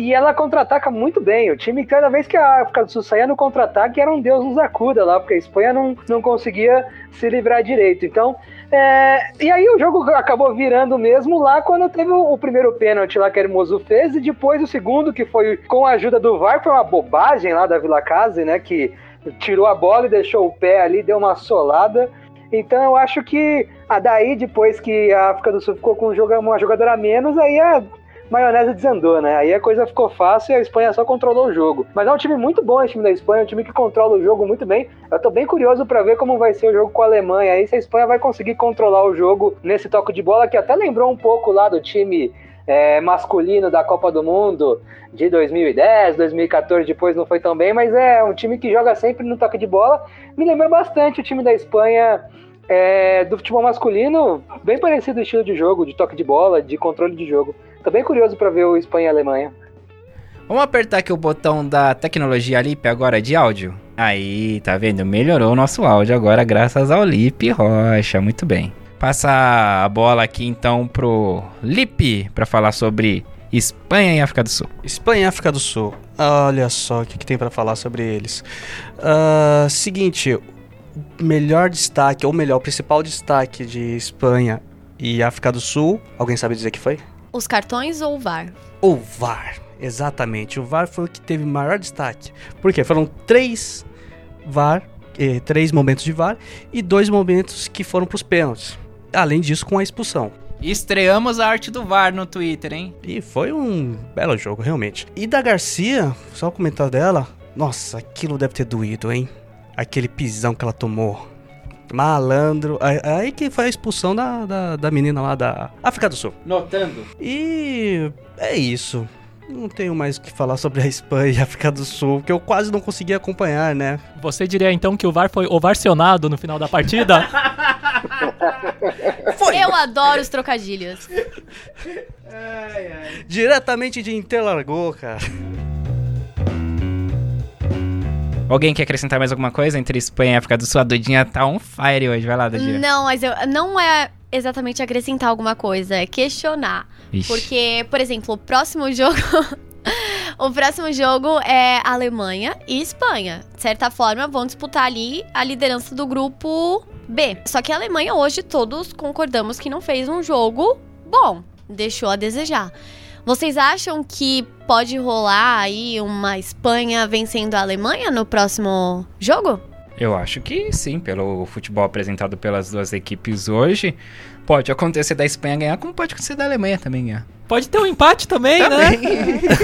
e ela contra-ataca muito bem. O time, cada vez que a África do Sul saía no contra-ataque, era um Deus nos acuda lá, porque a Espanha não, não conseguia se livrar direito. Então, é, e aí o jogo acabou virando mesmo lá quando teve o, o primeiro pênalti lá que a Hermoso fez, e depois o segundo, que foi com a ajuda do VAR, foi uma bobagem lá da Vila Casa, né? Que tirou a bola e deixou o pé ali, deu uma solada. Então eu acho que a daí, depois que a África do Sul ficou com um uma jogadora a menos, aí a maionese desandou, né? Aí a coisa ficou fácil e a Espanha só controlou o jogo. Mas é um time muito bom esse time da Espanha, é um time que controla o jogo muito bem. Eu tô bem curioso pra ver como vai ser o jogo com a Alemanha. Aí se a Espanha vai conseguir controlar o jogo nesse toque de bola, que até lembrou um pouco lá do time é, masculino da Copa do Mundo de 2010, 2014, depois não foi tão bem, mas é um time que joga sempre no toque de bola. Me lembra bastante o time da Espanha é, do futebol masculino, bem parecido o estilo de jogo, de toque de bola, de controle de jogo. Tô bem curioso pra ver o Espanha e a Alemanha. Vamos apertar aqui o botão da tecnologia Lip agora de áudio? Aí, tá vendo? Melhorou o nosso áudio agora graças ao Lip Rocha. Muito bem. Passa a bola aqui então pro Lip para falar sobre Espanha e África do Sul. Espanha e África do Sul. Olha só o que, que tem pra falar sobre eles. Ah, seguinte, o melhor destaque, ou melhor, o principal destaque de Espanha e África do Sul, alguém sabe dizer que foi? Os cartões ou o VAR? O VAR, exatamente. O VAR foi o que teve maior destaque. Por quê? Foram três VAR, eh, três momentos de VAR e dois momentos que foram pros pênaltis. Além disso, com a expulsão. Estreamos a arte do VAR no Twitter, hein? E foi um belo jogo, realmente. E da Garcia, só o comentário dela. Nossa, aquilo deve ter doído, hein? Aquele pisão que ela tomou. Malandro. Aí- que foi a expulsão da, da, da menina lá da África do Sul. Notando. E é isso. Não tenho mais o que falar sobre a Espanha e a África do Sul, que eu quase não consegui acompanhar, né? Você diria então que o VAR foi ovacionado no final da partida? [LAUGHS] Eu adoro os trocadilhos. Diretamente de Interlargou, cara. Alguém quer acrescentar mais alguma coisa entre Espanha e África do Sul? A Dudinha tá on fire hoje, vai lá, Dudinha. Não, mas eu, não é exatamente acrescentar alguma coisa, é questionar. Ixi. Porque, por exemplo, o próximo jogo. [LAUGHS] o próximo jogo é Alemanha e Espanha. De certa forma, vão disputar ali a liderança do grupo B. Só que a Alemanha hoje todos concordamos que não fez um jogo bom. Deixou a desejar. Vocês acham que pode rolar aí uma Espanha vencendo a Alemanha no próximo jogo? Eu acho que sim, pelo futebol apresentado pelas duas equipes hoje. Pode acontecer da Espanha ganhar, como pode acontecer da Alemanha também ganhar. Pode ter um empate também, né?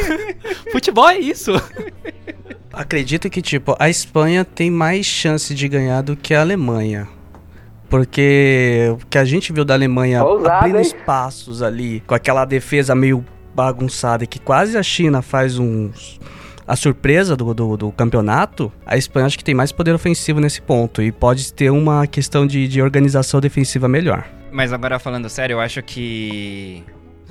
[LAUGHS] Futebol é isso. Acredito que, tipo, a Espanha tem mais chance de ganhar do que a Alemanha. Porque o que a gente viu da Alemanha Ousado, abrindo hein? espaços ali, com aquela defesa meio bagunçada, que quase a China faz uns. A surpresa do, do, do campeonato, a Espanha acho que tem mais poder ofensivo nesse ponto. E pode ter uma questão de, de organização defensiva melhor. Mas agora falando sério, eu acho que.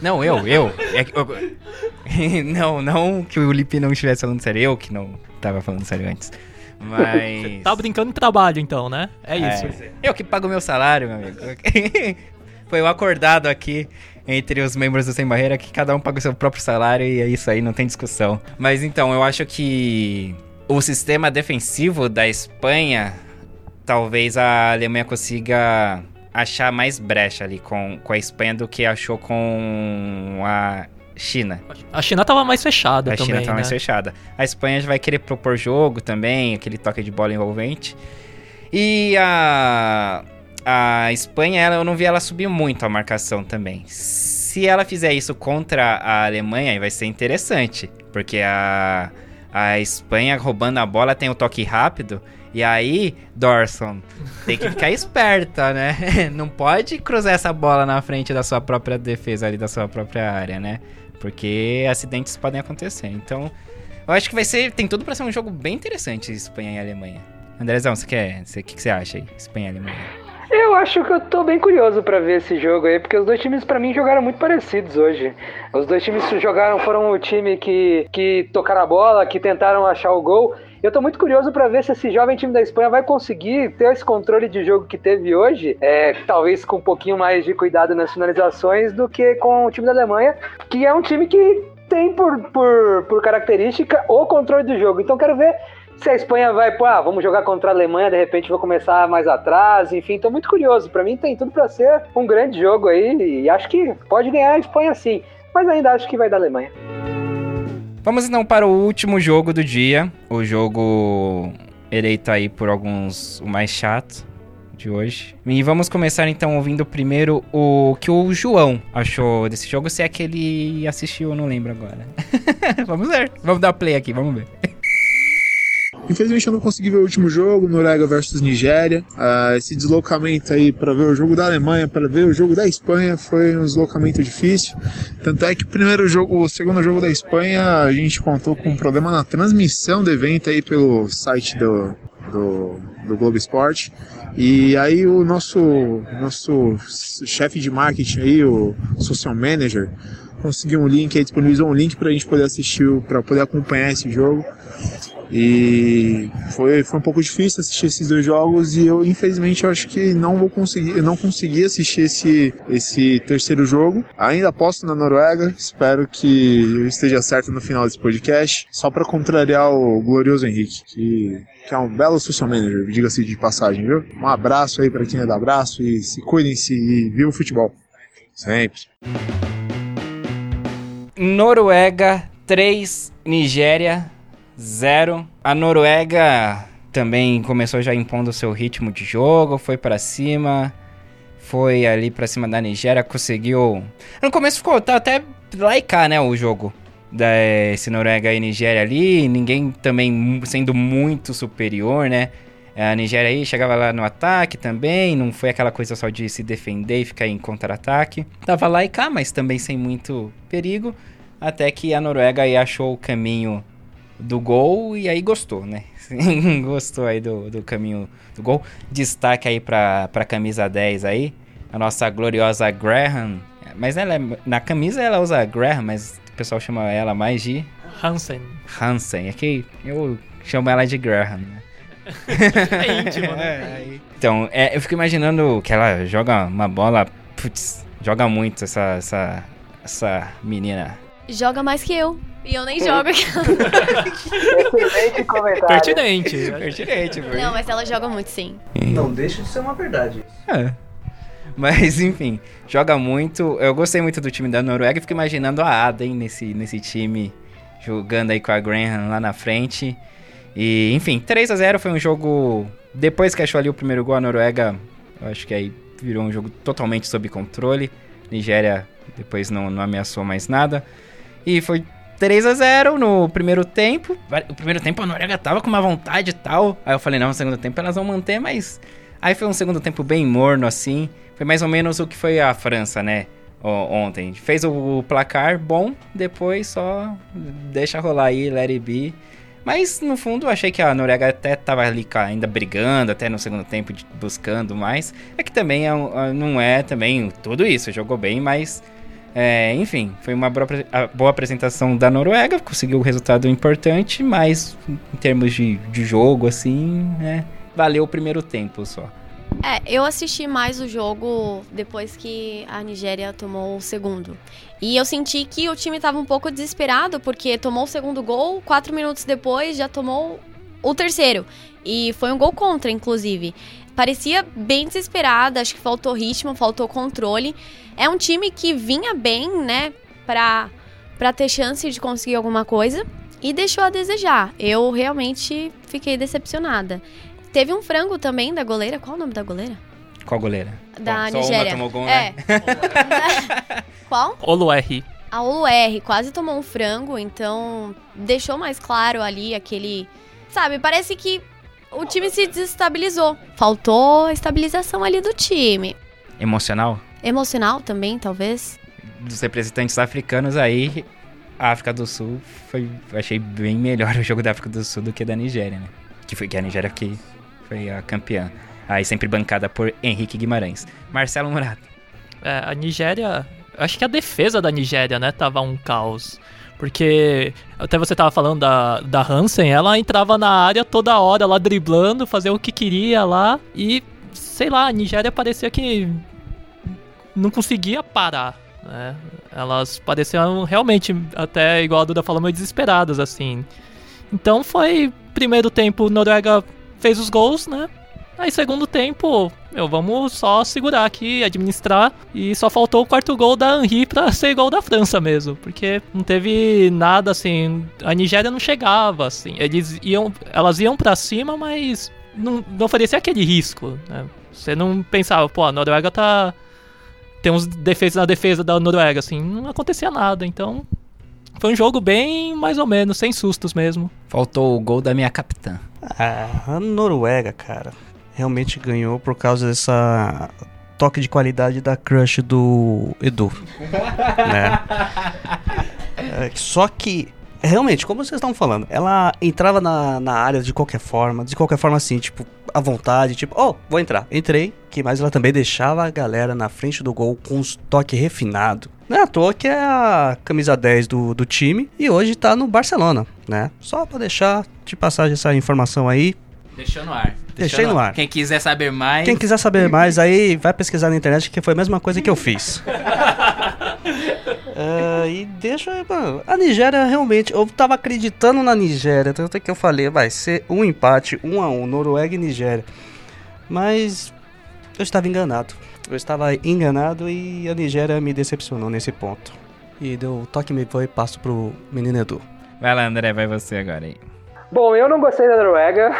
Não, eu, eu. É que eu- [LAUGHS] não, não que o Lipe não estivesse falando sério, eu que não tava falando sério antes. Mas. Tá brincando em trabalho, então, né? É isso. É, eu que pago meu salário, meu amigo. [LAUGHS] Foi o acordado aqui entre os membros do Sem Barreira que cada um paga o seu próprio salário e é isso aí, não tem discussão. Mas então, eu acho que o sistema defensivo da Espanha, talvez a Alemanha consiga achar mais brecha ali com, com a Espanha do que achou com a China. A China tava mais fechada A também, China tá mais né? fechada. A Espanha já vai querer propor jogo também, aquele toque de bola envolvente. E a, a Espanha, ela, eu não vi ela subir muito a marcação também. Se ela fizer isso contra a Alemanha, aí vai ser interessante. Porque a, a Espanha roubando a bola tem o toque rápido. E aí, Dorson, tem que ficar [LAUGHS] esperta, né? [LAUGHS] Não pode cruzar essa bola na frente da sua própria defesa ali, da sua própria área, né? Porque acidentes podem acontecer. Então, eu acho que vai ser. Tem tudo pra ser um jogo bem interessante, Espanha e Alemanha. Andrezão, você quer. O que, que você acha aí? Espanha e Alemanha. Eu acho que eu tô bem curioso pra ver esse jogo aí, porque os dois times pra mim jogaram muito parecidos hoje. Os dois times jogaram, foram o time que, que tocaram a bola, que tentaram achar o gol. Eu tô muito curioso pra ver se esse jovem time da Espanha vai conseguir ter esse controle de jogo que teve hoje, é, talvez com um pouquinho mais de cuidado nas finalizações do que com o time da Alemanha, que é um time que tem por, por, por característica o controle do jogo. Então quero ver se a Espanha vai, pô, ah, vamos jogar contra a Alemanha, de repente vou começar mais atrás, enfim, tô muito curioso. Pra mim tem tudo pra ser um grande jogo aí e acho que pode ganhar a Espanha sim, mas ainda acho que vai da Alemanha. Vamos então para o último jogo do dia. O jogo eleito aí por alguns o mais chato de hoje. E vamos começar então ouvindo primeiro o que o João achou desse jogo, se é que ele assistiu, eu não lembro agora. [LAUGHS] vamos ver. Vamos dar play aqui, vamos ver. Infelizmente eu não consegui ver o último jogo, Noruega versus Nigéria. Ah, esse deslocamento aí para ver o jogo da Alemanha, para ver o jogo da Espanha foi um deslocamento difícil. Tanto é que o primeiro jogo, o segundo jogo da Espanha, a gente contou com um problema na transmissão do evento aí pelo site do, do, do Globo Esporte. E aí o nosso, nosso chefe de marketing aí, o social manager, conseguiu um link aí, disponibilizou um link para a gente poder assistir, para poder acompanhar esse jogo. E foi, foi um pouco difícil assistir esses dois jogos e eu infelizmente eu acho que não vou conseguir, eu não consegui assistir esse, esse terceiro jogo. Ainda aposto na Noruega, espero que eu esteja certo no final desse podcast, só para contrariar o glorioso Henrique, que, que é um belo social manager, diga-se de passagem, viu? Um abraço aí para quem é da abraço e se cuidem-se e viva o futebol. Sempre. Noruega 3, Nigéria 0. A Noruega também começou já impondo seu ritmo de jogo, foi pra cima, foi ali pra cima da Nigéria, conseguiu. No começo ficou tá até cá, né, o jogo. Da, esse Noruega e Nigéria ali, ninguém também sendo muito superior, né? A Nigéria aí chegava lá no ataque também, não foi aquela coisa só de se defender e ficar em contra-ataque. Tava lá e cá, mas também sem muito perigo. Até que a Noruega aí achou o caminho do gol e aí gostou, né? [LAUGHS] gostou aí do, do caminho do gol. Destaque aí pra, pra camisa 10 aí. A nossa gloriosa Graham. Mas ela é- na camisa ela usa Graham, mas pessoal chama ela mais de Hansen. Hansen. É que eu chamo ela de Graham, né? [LAUGHS] É íntimo, né? [LAUGHS] É, Então, é, eu fico imaginando que ela joga uma bola. Putz, joga muito essa, essa, essa menina. Joga mais que eu. E eu nem jogo. Excelente [LAUGHS] comentário. Pertinente. Pertinente, Não, mas ela joga muito sim. Não deixa de ser uma verdade. É. Mas, enfim, joga muito. Eu gostei muito do time da Noruega. Fico imaginando a Ada, hein, nesse, nesse time, jogando aí com a Graham lá na frente. E, enfim, 3 a 0 foi um jogo. Depois que achou ali o primeiro gol, a Noruega, eu acho que aí virou um jogo totalmente sob controle. Nigéria depois não, não ameaçou mais nada. E foi 3 a 0 no primeiro tempo. O primeiro tempo a Noruega tava com uma vontade e tal. Aí eu falei, não, no segundo tempo elas vão manter, mas. Aí foi um segundo tempo bem morno, assim. Foi mais ou menos o que foi a França, né? Ontem. Fez o placar bom, depois só deixa rolar aí, let it be. Mas no fundo eu achei que a Noruega até tava ali ainda brigando, até no segundo tempo buscando mais. É que também é é- não é também tudo isso, jogou bem, mas é, enfim, foi uma boa, apresentação da Noruega, conseguiu um resultado importante, mas em termos de, de jogo, assim, né, valeu o primeiro tempo só. É, eu assisti mais o jogo depois que a Nigéria tomou o segundo. E eu senti que o time tava um pouco desesperado, porque tomou o segundo gol, quatro minutos depois já tomou o terceiro. E foi um gol contra, inclusive. Parecia bem desesperada, acho que faltou ritmo, faltou controle. É um time que vinha bem, né, pra, pra ter chance de conseguir alguma coisa. E deixou a desejar. Eu realmente fiquei decepcionada. Teve um frango também da goleira. Qual o nome da goleira? Qual goleira? Da Bom, só Nigéria. uma tomou gol, É. né? [LAUGHS] Qual? Oluer. A UR quase tomou um frango, então deixou mais claro ali aquele. Sabe, parece que o time se desestabilizou. Faltou a estabilização ali do time. Emocional? Emocional também, talvez. Dos representantes africanos aí, a África do Sul foi, achei bem melhor [LAUGHS] o jogo da África do Sul do que da Nigéria, né? Que foi que a Nigéria que foi a campeã. Aí sempre bancada por Henrique Guimarães. Marcelo Murato. É, a Nigéria. Acho que a defesa da Nigéria, né, tava um caos. Porque até você tava falando da, da Hansen, ela entrava na área toda hora lá driblando, fazer o que queria lá. E, sei lá, a Nigéria parecia que não conseguia parar. Né? Elas pareciam realmente, até igual a Duda falou, meio desesperadas, assim. Então foi primeiro tempo, Noruega fez os gols, né? Aí segundo tempo, meu, vamos só segurar aqui, administrar. E só faltou o quarto gol da Henry pra [LAUGHS] ser igual da França mesmo. Porque não teve nada assim. A Nigéria não chegava, assim. Eles iam. Elas iam pra cima, mas não, não oferecia aquele risco. Né? Você não pensava, pô, a Noruega tá. Tem uns defeitos na defesa da Noruega, assim. Não acontecia nada. Então. Foi um jogo bem mais ou menos, sem sustos mesmo. Faltou o gol da minha capitã. Ah, a Noruega, cara, realmente ganhou por causa dessa toque de qualidade da crush do Edu. [LAUGHS] né? É, só que, realmente, como vocês estavam falando, ela entrava na, na área de qualquer forma, de qualquer forma assim, tipo, à vontade, tipo, oh, vou entrar. Entrei, que mais ela também deixava a galera na frente do gol com os toques refinados. Não é à toa que é a camisa 10 do, do time e hoje tá no Barcelona, né? Só pra deixar de passagem essa informação aí. Deixou no ar. Deixei no ar. Quem quiser saber mais. Quem quiser saber mais aí, vai pesquisar na internet que foi a mesma coisa que eu fiz. É, [LAUGHS] e deixa. Mano, a Nigéria realmente. Eu tava acreditando na Nigéria, tanto é que eu falei, vai ser um empate, um a um, Noruega e Nigéria. Mas eu estava enganado. Eu estava enganado e a Nigéria me decepcionou nesse ponto. E deu toque me foi e passo pro menino Edu. Vai lá, André, vai você agora aí. Bom, eu não gostei da Noruega.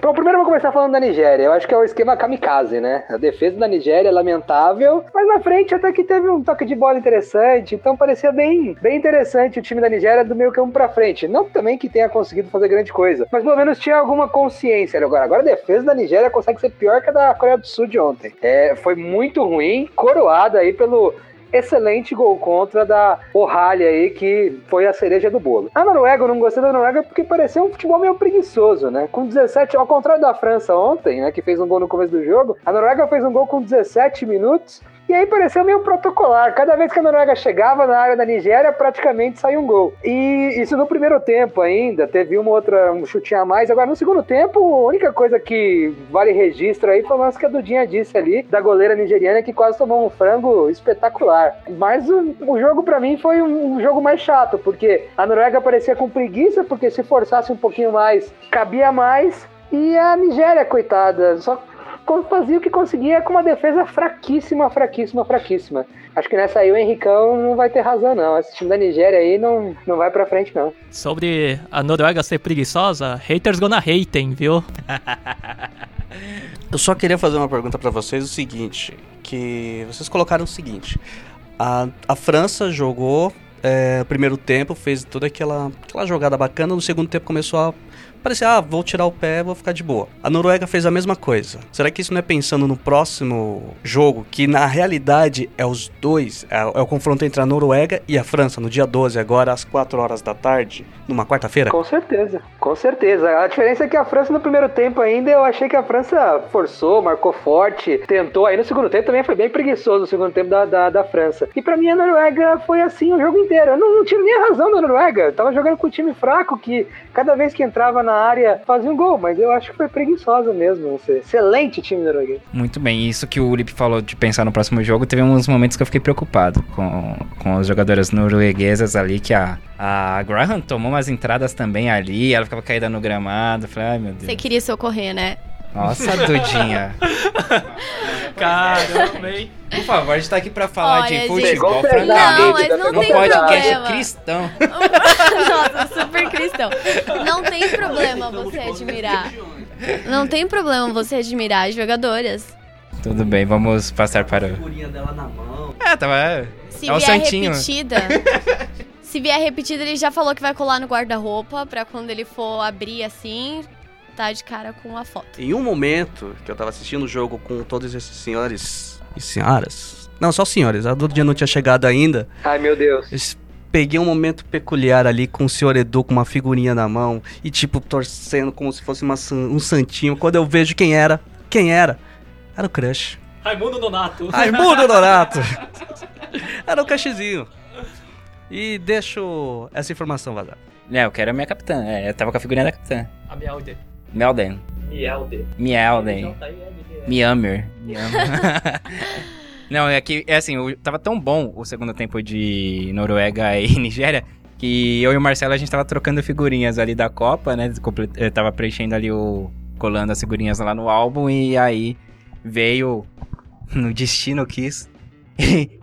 Bom, primeiro eu vou começar falando da Nigéria. Eu acho que é o esquema kamikaze, né? A defesa da Nigéria é lamentável, mas na frente até que teve um toque de bola interessante, então parecia bem, bem interessante o time da Nigéria do meio campo pra frente. Não também que tenha conseguido fazer grande coisa, mas pelo menos tinha alguma consciência. Agora, agora a defesa da Nigéria consegue ser pior que a da Coreia do Sul de ontem. É, foi muito ruim, coroada aí pelo excelente gol contra da O'Reilly aí, que foi a cereja do bolo. A Noruega, eu não gostei da Noruega porque pareceu um futebol meio preguiçoso, né? Com 17, ao contrário da França ontem, né, que fez um gol no começo do jogo, a Noruega fez um gol com 17 minutos E aí pareceu meio protocolar. Cada vez que a Noruega chegava na área da Nigéria, praticamente saía um gol. E isso no primeiro tempo ainda. Teve uma outra, um chutinho a mais. Agora, no segundo tempo, a única coisa que vale registro aí foi o lance que a Dudinha disse ali, da goleira nigeriana, que quase tomou um frango espetacular. Mas o, o jogo, para mim, foi um, um jogo mais chato, porque a Noruega parecia com preguiça, porque se forçasse um pouquinho mais, cabia mais. E a Nigéria, coitada, só fazia o que conseguia com uma defesa fraquíssima, fraquíssima, fraquíssima. Acho que nessa aí o Henricão não vai ter razão, não. Esse time da Nigéria aí não, não vai pra frente, não. Sobre a Noruega ser preguiçosa, haters gonna hating, viu? [LAUGHS] Eu só queria fazer uma pergunta pra vocês, o seguinte, que vocês colocaram o seguinte, a, a França jogou é, primeiro tempo, fez toda aquela, aquela jogada bacana, no segundo tempo começou a parecia, ah, vou tirar o pé, vou ficar de boa. A Noruega fez a mesma coisa. Será que isso não é pensando no próximo jogo, que na realidade é os dois, é, é o confronto entre a Noruega e a França, no dia 12, agora às 4 horas da tarde, numa quarta-feira? Com certeza, com certeza. A diferença é que a França no primeiro tempo ainda, eu achei que a França forçou, marcou forte, tentou. Aí no segundo tempo também foi bem preguiçoso o segundo tempo da, da, da França. E para mim a Noruega foi assim o jogo inteiro. Eu não, não tive nem a razão da Noruega. Eu tava jogando com um time fraco que cada vez que entrava na área fazia um gol, mas eu acho que foi preguiçosa mesmo. Excelente time norueguês. Muito bem, isso que o Ulip falou de pensar no próximo jogo, teve uns momentos que eu fiquei preocupado com, com as jogadoras norueguesas ali, que a, a Graham tomou umas entradas também ali, ela ficava caída no gramado. Falei, ai meu Deus. Você queria socorrer, né? Nossa, Dudinha. [LAUGHS] Caramba, hein? Por favor, a gente tá aqui pra falar Olha, de gente, futebol, Não, francamente. mas não Num tem podcast problema. cristão. [LAUGHS] Nossa, super cristão. Não tem problema você admirar. Não tem problema você admirar as jogadoras. Tudo bem, vamos passar para o... figurinha dela na mão. É, tava... Se É o vier Santinho. repetida. [LAUGHS] se vier repetida, ele já falou que vai colar no guarda-roupa pra quando ele for abrir assim, tá de cara com a foto. Em um momento que eu tava assistindo o jogo com todos esses senhores e senhoras, não, só senhores, a do dia não tinha chegado ainda, Ai, meu Deus. eu peguei um momento peculiar ali com o senhor Edu com uma figurinha na mão e tipo torcendo como se fosse uma um santinho. Quando eu vejo quem era, quem era? Era o Crush. Raimundo Nonato. Raimundo Donato. [LAUGHS] Era o Crushzinho. E deixo essa informação vazar. É, eu quero a minha capitã. É, eu tava com a figurinha da capitã. A Mielde. Melden. Mielde. Mielden. Miamer. [LAUGHS] Não, é que, é assim, o- tava tão bom o segundo tempo de Noruega e [LAUGHS] Nigéria que eu e o Marcelo a gente tava trocando figurinhas ali da Copa, né? Eu tava preenchendo ali o. colando as figurinhas lá no álbum e aí veio [LAUGHS] no destino quis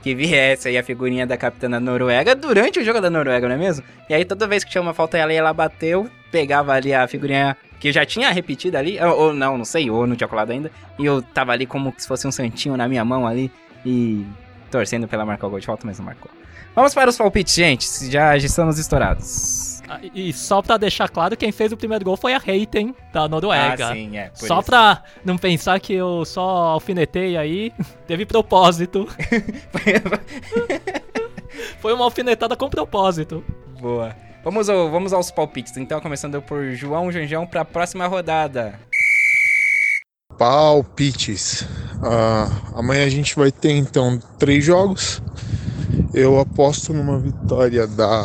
que viesse aí a figurinha da capitã da Noruega durante o jogo da Noruega, não é mesmo? E aí toda vez que tinha uma falta ela ia lá bateu, pegava ali a figurinha que eu já tinha repetido ali, ou, ou não, não sei, ou não tinha colado ainda, e eu tava ali como se fosse um santinho na minha mão ali e torcendo pela marcar o gol de falta, mas não marcou. Vamos para os palpites, gente, já, já estamos estourados. Ah, E só pra deixar claro, quem fez o primeiro gol foi a Reiten, da Noruega. Ah, sim, é. Só isso. pra não pensar que eu só alfinetei aí, [LAUGHS] teve propósito. [LAUGHS] [LAUGHS] Foi uma alfinetada com propósito. Boa. Vamos, vamos aos palpites, então, começando por João Janjão para a próxima rodada. Palpites. Ah, amanhã a gente vai ter então três jogos. Eu aposto numa vitória da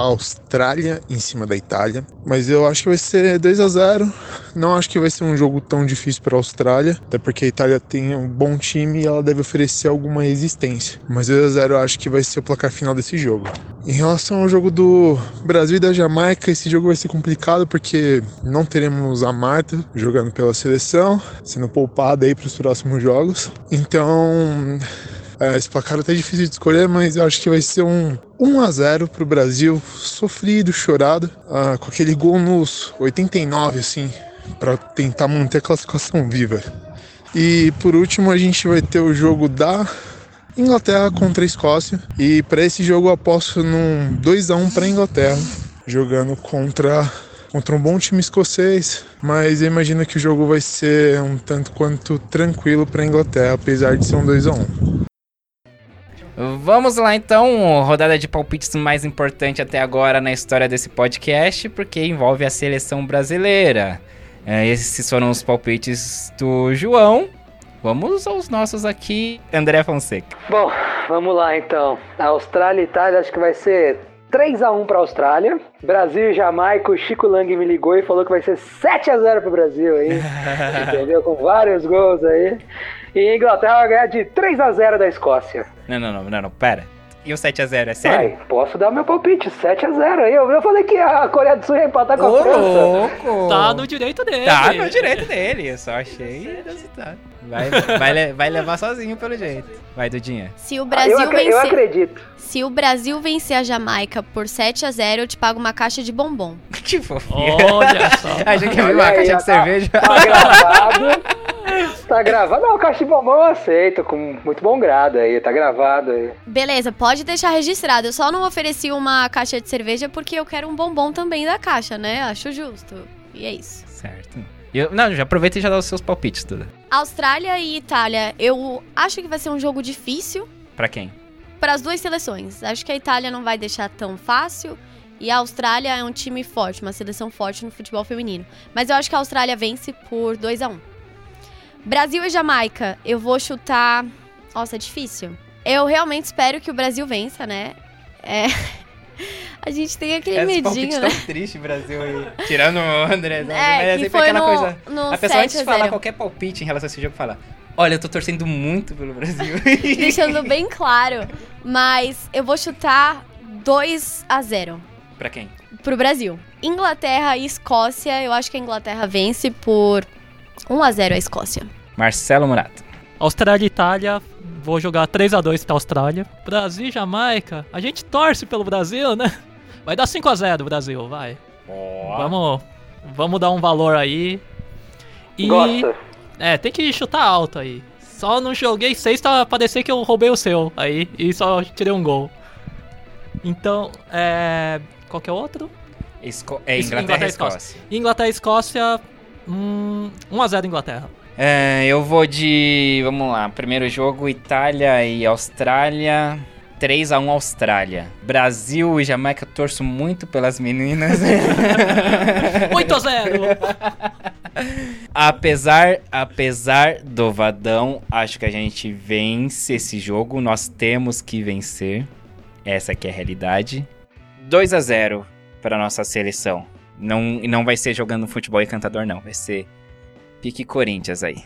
Austrália em cima da Itália, mas eu acho que vai ser 2 a 0. Não acho que vai ser um jogo tão difícil para a Austrália, até porque a Itália tem um bom time e ela deve oferecer alguma resistência. Mas 2 a 0 eu acho que vai ser o placar final desse jogo. Em relação ao jogo do Brasil e da Jamaica, esse jogo vai ser complicado porque não teremos a Marta jogando pela seleção, sendo poupada aí para os próximos jogos. Então, é, esse placar é até difícil de escolher, mas eu acho que vai ser um 1 a 0 pro Brasil, sofrido, chorado, ah, com aquele gol nos 89 assim, para tentar manter a classificação viva. E por último, a gente vai ter o jogo da Inglaterra contra a Escócia. E para esse jogo eu aposto num 2 a 1 para Inglaterra, jogando contra contra um bom time escocês, mas eu imagino que o jogo vai ser um tanto quanto tranquilo para Inglaterra, apesar de ser um 2 a 1. Vamos lá então, rodada de palpites mais importante até agora na história desse podcast, porque envolve a seleção brasileira. É, esses foram os palpites do João. vamos aos nossos aqui. André Fonseca. Bom, vamos lá então. Austrália e Itália, acho que vai ser 3x1 pra Austrália. Brasil e Jamaica, o Chico Lang me ligou e falou que vai ser 7x0 pro Brasil aí. [LAUGHS] entendeu? Com vários gols aí. E a Inglaterra vai ganhar de 3x0 da Escócia. Não, não, não, não, não, pera. E o 7x0, é sério? Vai, posso dar meu palpite, 7x0 aí. Eu, eu falei que a Coreia do Sul ia empatar com Ô, a França. louco! Tá no direito dele. Tá no direito dele, eu só achei inusitado. Vai, vai, vai levar sozinho pelo jeito. Vai, Dudinha. Se o Ah, Brasil eu, acre- eu vencer. acredito. Se o Brasil vencer a Jamaica por 7 a 0 eu te pago uma caixa de bombom. [LAUGHS] Que fofinho. Olha só. Achei que viu Olha uma aí, caixa de tá- cerveja. Tá gravado. [LAUGHS] Tá gravado. Não, caixa de bombom eu aceito, com muito bom grado aí, tá gravado aí. Beleza, pode deixar registrado. Eu só não ofereci uma caixa de cerveja porque eu quero um bombom também da caixa, né? Acho justo. E é isso. Certo. Eu, não, já aproveita e já dá os seus palpites, tudo. Austrália e Itália, eu acho que vai ser um jogo difícil Pra quem? para as duas seleções. Acho que a Itália não vai deixar tão fácil. E a Austrália é um time forte, uma seleção forte no futebol feminino. Mas eu acho que a Austrália vence por 2 a 1 Brasil e Jamaica, eu vou chutar. Nossa, é difícil. Eu realmente espero que o Brasil vença, né? É. A gente tem aquele Esse medinho, né? tão triste, Brasil aí. Tirando o André. né? É, Mas que sempre foi aquela no, coisa. no A pessoa antes 7 de falar 0. qualquer palpite em relação a esse jogo, fala: Olha, eu tô torcendo muito pelo Brasil. [LAUGHS] Deixando bem claro. Mas eu vou chutar 2 a 0 pra quem? pro Brasil. Inglaterra e Escócia, eu acho que a Inglaterra vence por 1 a 0 a Escócia. Marcelo Murato. Austrália e Itália, vou jogar 3x2 pra Austrália. Brasil e Jamaica, a gente torce pelo Brasil, né? Vai dar 5x0 Brasil, vai. Vamos, vamos dar um valor aí. E, Gosta. É, tem que chutar alto aí. Só não joguei 6 pra parecer que eu roubei o seu aí e só tirei um gol. Então, é. Qual que é o outro? Esco é Inglaterra e Inglaterra e Escócia. Inglaterra e Escócia. Hum, 1x0 Inglaterra. É, eu vou de. Vamos lá. Primeiro jogo: Itália e Austrália. 3x1 Austrália. Brasil e Jamaica, torço muito pelas meninas. [LAUGHS] 8x0! [LAUGHS] apesar, apesar do Vadão, acho que a gente vence esse jogo. Nós temos que vencer. Essa que é a realidade. 2 a 0 para nossa seleção. Não, não vai ser jogando futebol e cantador, não. Vai ser pique Corinthians aí.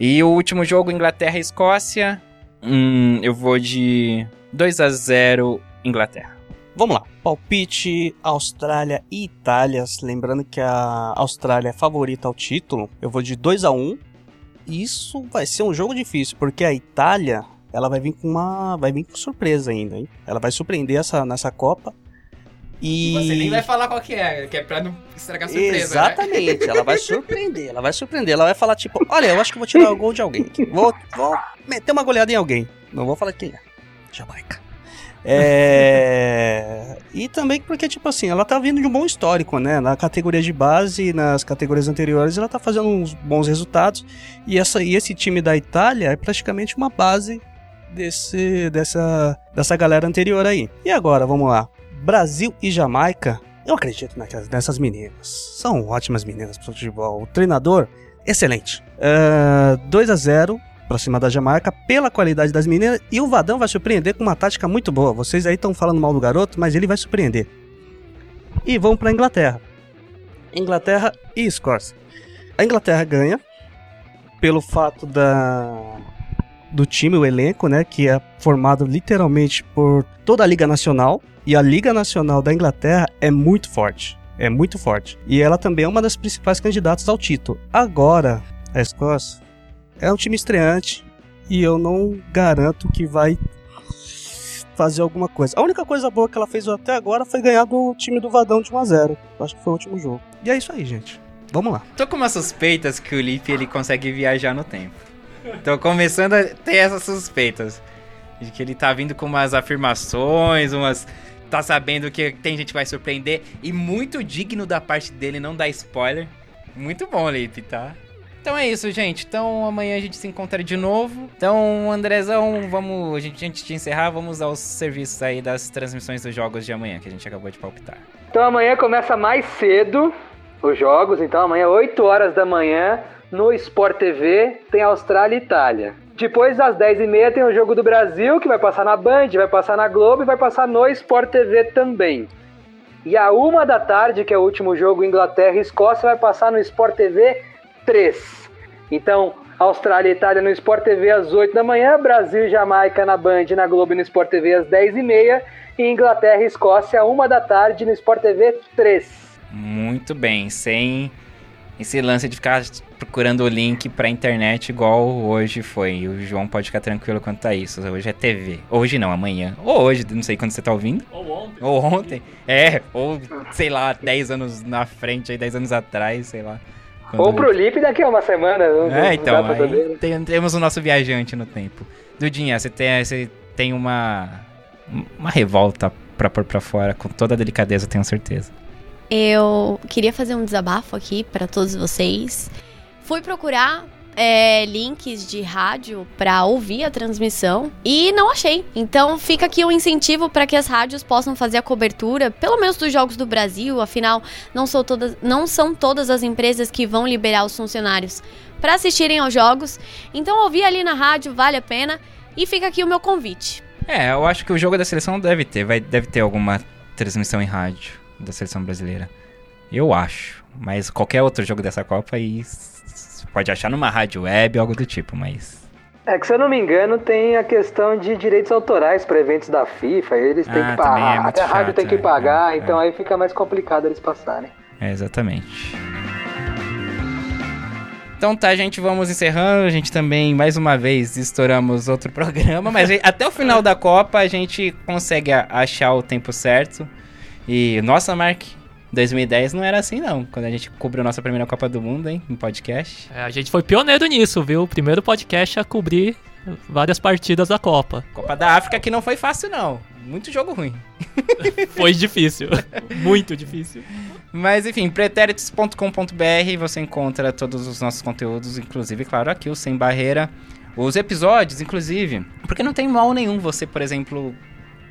E o último jogo, Inglaterra e Escócia. Hum, eu vou de 2 a 0 Inglaterra. Vamos lá. Palpite Austrália e Itália. Lembrando que a Austrália é favorita ao título. Eu vou de 2 a 1 Isso vai ser um jogo difícil, porque a Itália, ela vai vir com uma, vai vir com surpresa ainda, hein? Ela vai surpreender essa nessa Copa. E falar qual que é, que é pra não estragar né? Exatamente, ela vai surpreender, ela vai surpreender, ela vai falar tipo, olha, eu acho que vou tirar o gol de alguém, vou, vou meter uma goleada em alguém, não vou falar quem é, Jamaica. É... E também porque, tipo assim, ela tá vindo de um bom histórico, né? Na categoria de base, nas categorias anteriores, ela tá fazendo uns bons resultados. E, essa, e esse time da Itália é praticamente uma base desse, dessa, dessa galera anterior aí. E agora, vamos lá. Brasil e Jamaica, eu acredito naquelas- nessas meninas. São ótimas meninas pro futebol. O treinador, excelente. É, 2 a 0 pra cima da Jamaica, pela qualidade das meninas. E o Vadão vai surpreender com uma tática muito boa. Vocês aí estão falando mal do garoto, mas ele vai surpreender. E vamos pra Inglaterra. Inglaterra e Escócia. A Inglaterra ganha pelo fato da do time, o elenco, né, que é formado literalmente por toda a Liga Nacional, e a Liga Nacional da Inglaterra é muito forte, é muito forte. E ela também é uma das principais candidatas ao título. Agora, a Escócia é um time estreante e eu não garanto que vai fazer alguma coisa. A única coisa boa que ela fez até agora foi ganhar do time do Vadão de 1 a 0. Acho que foi o último jogo. E é isso aí, gente. Vamos lá. Tô com umas suspeitas que o Lipe ele consegue viajar no tempo. Tô começando a ter essas suspeitas. De que ele tá vindo com umas afirmações, umas. Tá sabendo que tem gente que vai surpreender. E muito digno da parte dele não dar spoiler. Muito bom, Lipe, tá? Então é isso, gente. Então amanhã a gente se encontra de novo. Então, Andrezão, vamos. A gente, antes de encerrar, vamos aos serviços aí das transmissões dos jogos de amanhã, que a gente acabou de palpitar. Então amanhã começa mais cedo os jogos, então amanhã 8 horas da manhã no Sport TV tem Austrália e Itália. Depois das 10h30 tem o Jogo do Brasil, que vai passar na Band, vai passar na Globo e vai passar no Sport TV também. E a uma da tarde, que é o último jogo, Inglaterra e Escócia, vai passar no Sport TV 3. Então, Austrália e Itália no Sport TV às 8 da manhã, Brasil e Jamaica na Band, na Globo e no Sport TV às 10h30, e Inglaterra e Escócia, uma da tarde no Sport TV 3. Muito bem, sem esse lance de ficar procurando o link pra internet igual hoje foi. O João pode ficar tranquilo quanto a isso. Hoje é TV. Hoje não, amanhã. Ou hoje, não sei quando você tá ouvindo. Ou ontem. Ou ontem. É, ou sei lá, 10 anos na frente, aí 10 anos atrás, sei lá. Quando- Ou pro Lip daqui a uma semana. não- É, então, tem- temos o nosso viajante no tempo. Dudinha, você tem, você tem uma, uma revolta pra pôr pra fora, com toda a delicadeza, tenho certeza. Eu queria fazer um desabafo aqui para todos vocês. Fui procurar é, links de rádio para ouvir a transmissão e não achei. Então fica aqui um incentivo para que as rádios possam fazer a cobertura, pelo menos dos jogos do Brasil. Afinal, não, sou todas, não são todas as empresas que vão liberar os funcionários para assistirem aos jogos. Então ouvir ali na rádio vale a pena. E fica aqui o meu convite. É, eu acho que o jogo da seleção deve ter, vai, deve ter alguma transmissão em rádio da seleção brasileira. Eu acho. Mas qualquer outro jogo dessa Copa aí pode achar numa rádio web, algo do tipo, mas. É que se eu não me engano, tem a questão de direitos autorais para eventos da FIFA. Eles têm Ah, que é pagar. Até a rádio chato, tem que é, pagar, é, então é. aí fica mais complicado eles passarem. É, exatamente. Então tá, gente, vamos encerrando. A gente também, mais uma vez, estouramos outro [LAUGHS] programa, mas até o final da Copa a gente consegue achar o tempo certo. E, nossa, Mark, 2010 não era assim não, quando a gente cobriu nossa primeira Copa do Mundo, hein, em podcast. É, a gente foi pioneiro nisso, viu? O primeiro podcast a cobrir várias partidas da Copa. Copa da África que não foi fácil não, muito jogo ruim. [LAUGHS] Foi difícil. [LAUGHS] Muito difícil. Mas enfim, pretéritos.com.br você encontra todos os nossos conteúdos, inclusive, claro, aqui o Sem Barreira. Os episódios, inclusive. Porque não tem mal nenhum você, por exemplo,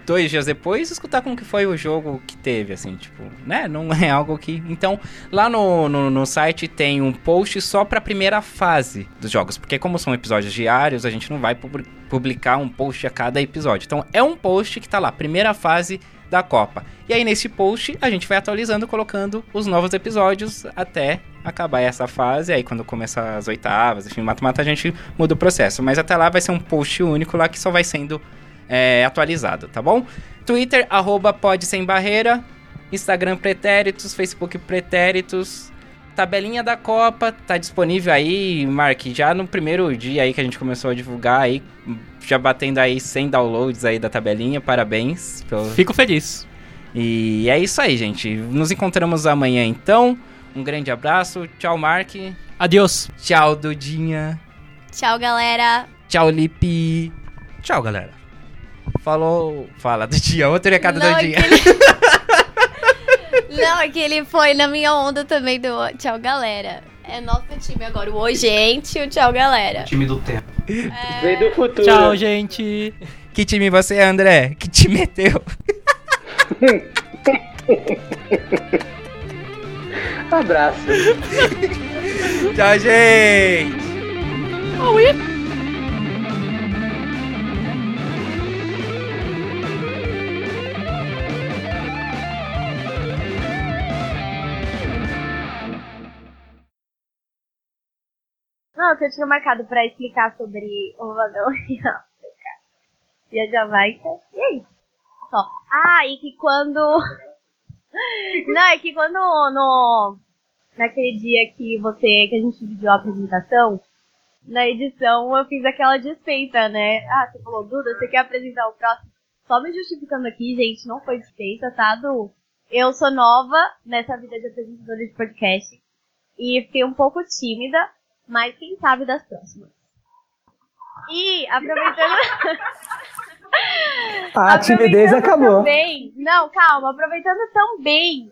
dois dias depois, escutar como que foi o jogo que teve, assim, tipo, né? Não [LAUGHS] é algo que... Então, lá no, no, no site tem um post só pra primeira fase dos jogos. Porque como são episódios diários, a gente não vai publi- publicar um post a cada episódio. Então, é um post que tá lá, primeira fase da Copa. E aí nesse post a gente vai atualizando, colocando os novos episódios até acabar essa fase. Aí quando começar as oitavas, enfim, mata-mata, a gente muda o processo. Mas até lá vai ser um post único lá que só vai sendo é, atualizado, tá bom? Twitter, arroba pode sem barreira. Instagram pretéritos, Facebook pretéritos. Tabelinha da Copa tá disponível aí, Mark, já no primeiro dia aí que a gente começou a divulgar aí, já batendo aí 100 downloads aí da tabelinha, parabéns. Pelo... Fico feliz. E é isso aí, gente. Nos encontramos amanhã então. Um grande abraço. Tchau, Mark. Adeus. Tchau, Dudinha. Tchau, galera. Tchau, Lipe. Tchau, galera. Falou. Fala, [LAUGHS] Dudinha. Outro recado Não, do dia. aquele- Não, é que ele foi na minha onda também do tchau, galera. É nosso time agora, o Oi, gente, e o tchau, galera. Time do tempo. Vem do futuro. Tchau, gente. Que time você é, André? Que time é teu? [LAUGHS] Abraço. [LAUGHS] Tchau, gente. Não, que eu tinha marcado pra explicar sobre o vagão e África. E a Jamaica. E aí? Só. Ah, e que quando. [LAUGHS] Não, é que quando no. Naquele dia que você. que a gente dividiu a apresentação, na edição eu fiz aquela desfeita, né? Ah, você falou, Duda, você quer apresentar o próximo? Só me justificando aqui, gente, não foi desfeita, tá, Du? Eu sou nova nessa vida de apresentadora de podcast. E fiquei um pouco tímida, mas quem sabe das próximas. E aproveitando. [LAUGHS] A timidez acabou. Também, não, calma, aproveitando tão bem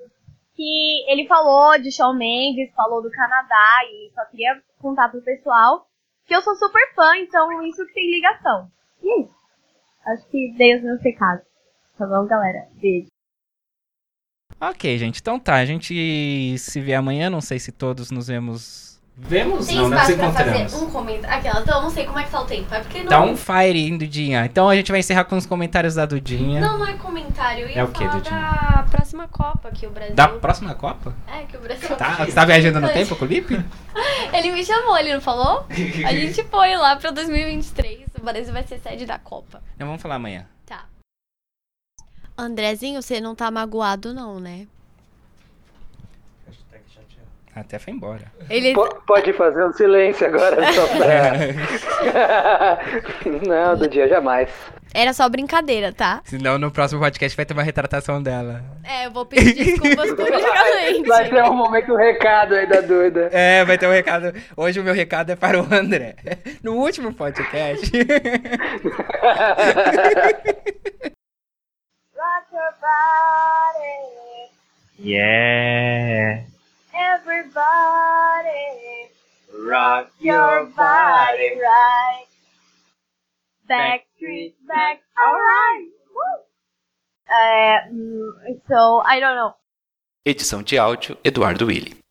que ele falou de Shawn Mendes, falou do Canadá e só queria contar pro pessoal que eu sou super fã, então isso que tem ligação. E é isso. Acho que dei os meus recados. Tá bom, galera? Beijo. Ok, gente. Então tá. A gente se vê amanhã. Não sei se todos nos vemos Vemos? Tem não, nós espaço pra encontramos. fazer um comentário. Aquela, então eu não sei como é que tá o tempo. É porque não. Dá um fire em Dudinha. Então a gente vai encerrar com os comentários da Dudinha. Não, não é comentário. Eu ia É o quê, falar Dudinha? da próxima Copa que o Brasil. Da próxima Copa? É, que o Brasil. Tá, [LAUGHS] você tá viajando no tempo com o Lipe? [LAUGHS] Ele me chamou, ele não falou? A [LAUGHS] gente foi lá pra 2023. O Brasil vai ser sede da Copa. Não, vamos falar amanhã. Tá. Andrezinho, você não tá magoado, não, né? Até foi embora. Ele. Po- Pode fazer um silêncio agora [LAUGHS] só pra. [LAUGHS] não, do dia jamais. Era só brincadeira, tá? Senão no próximo podcast vai ter uma retratação dela. É, eu vou pedir desculpas [LAUGHS] publicamente. Vai ter um momento um recado aí da doida. É, vai ter um recado. Hoje o meu recado é para o André. No último podcast. Yeah. Everybody. Rock Your body right. Backstreet back. Alright. Woo. Uh, mm, so I don't know. Edição de áudio, Eduardo Willi.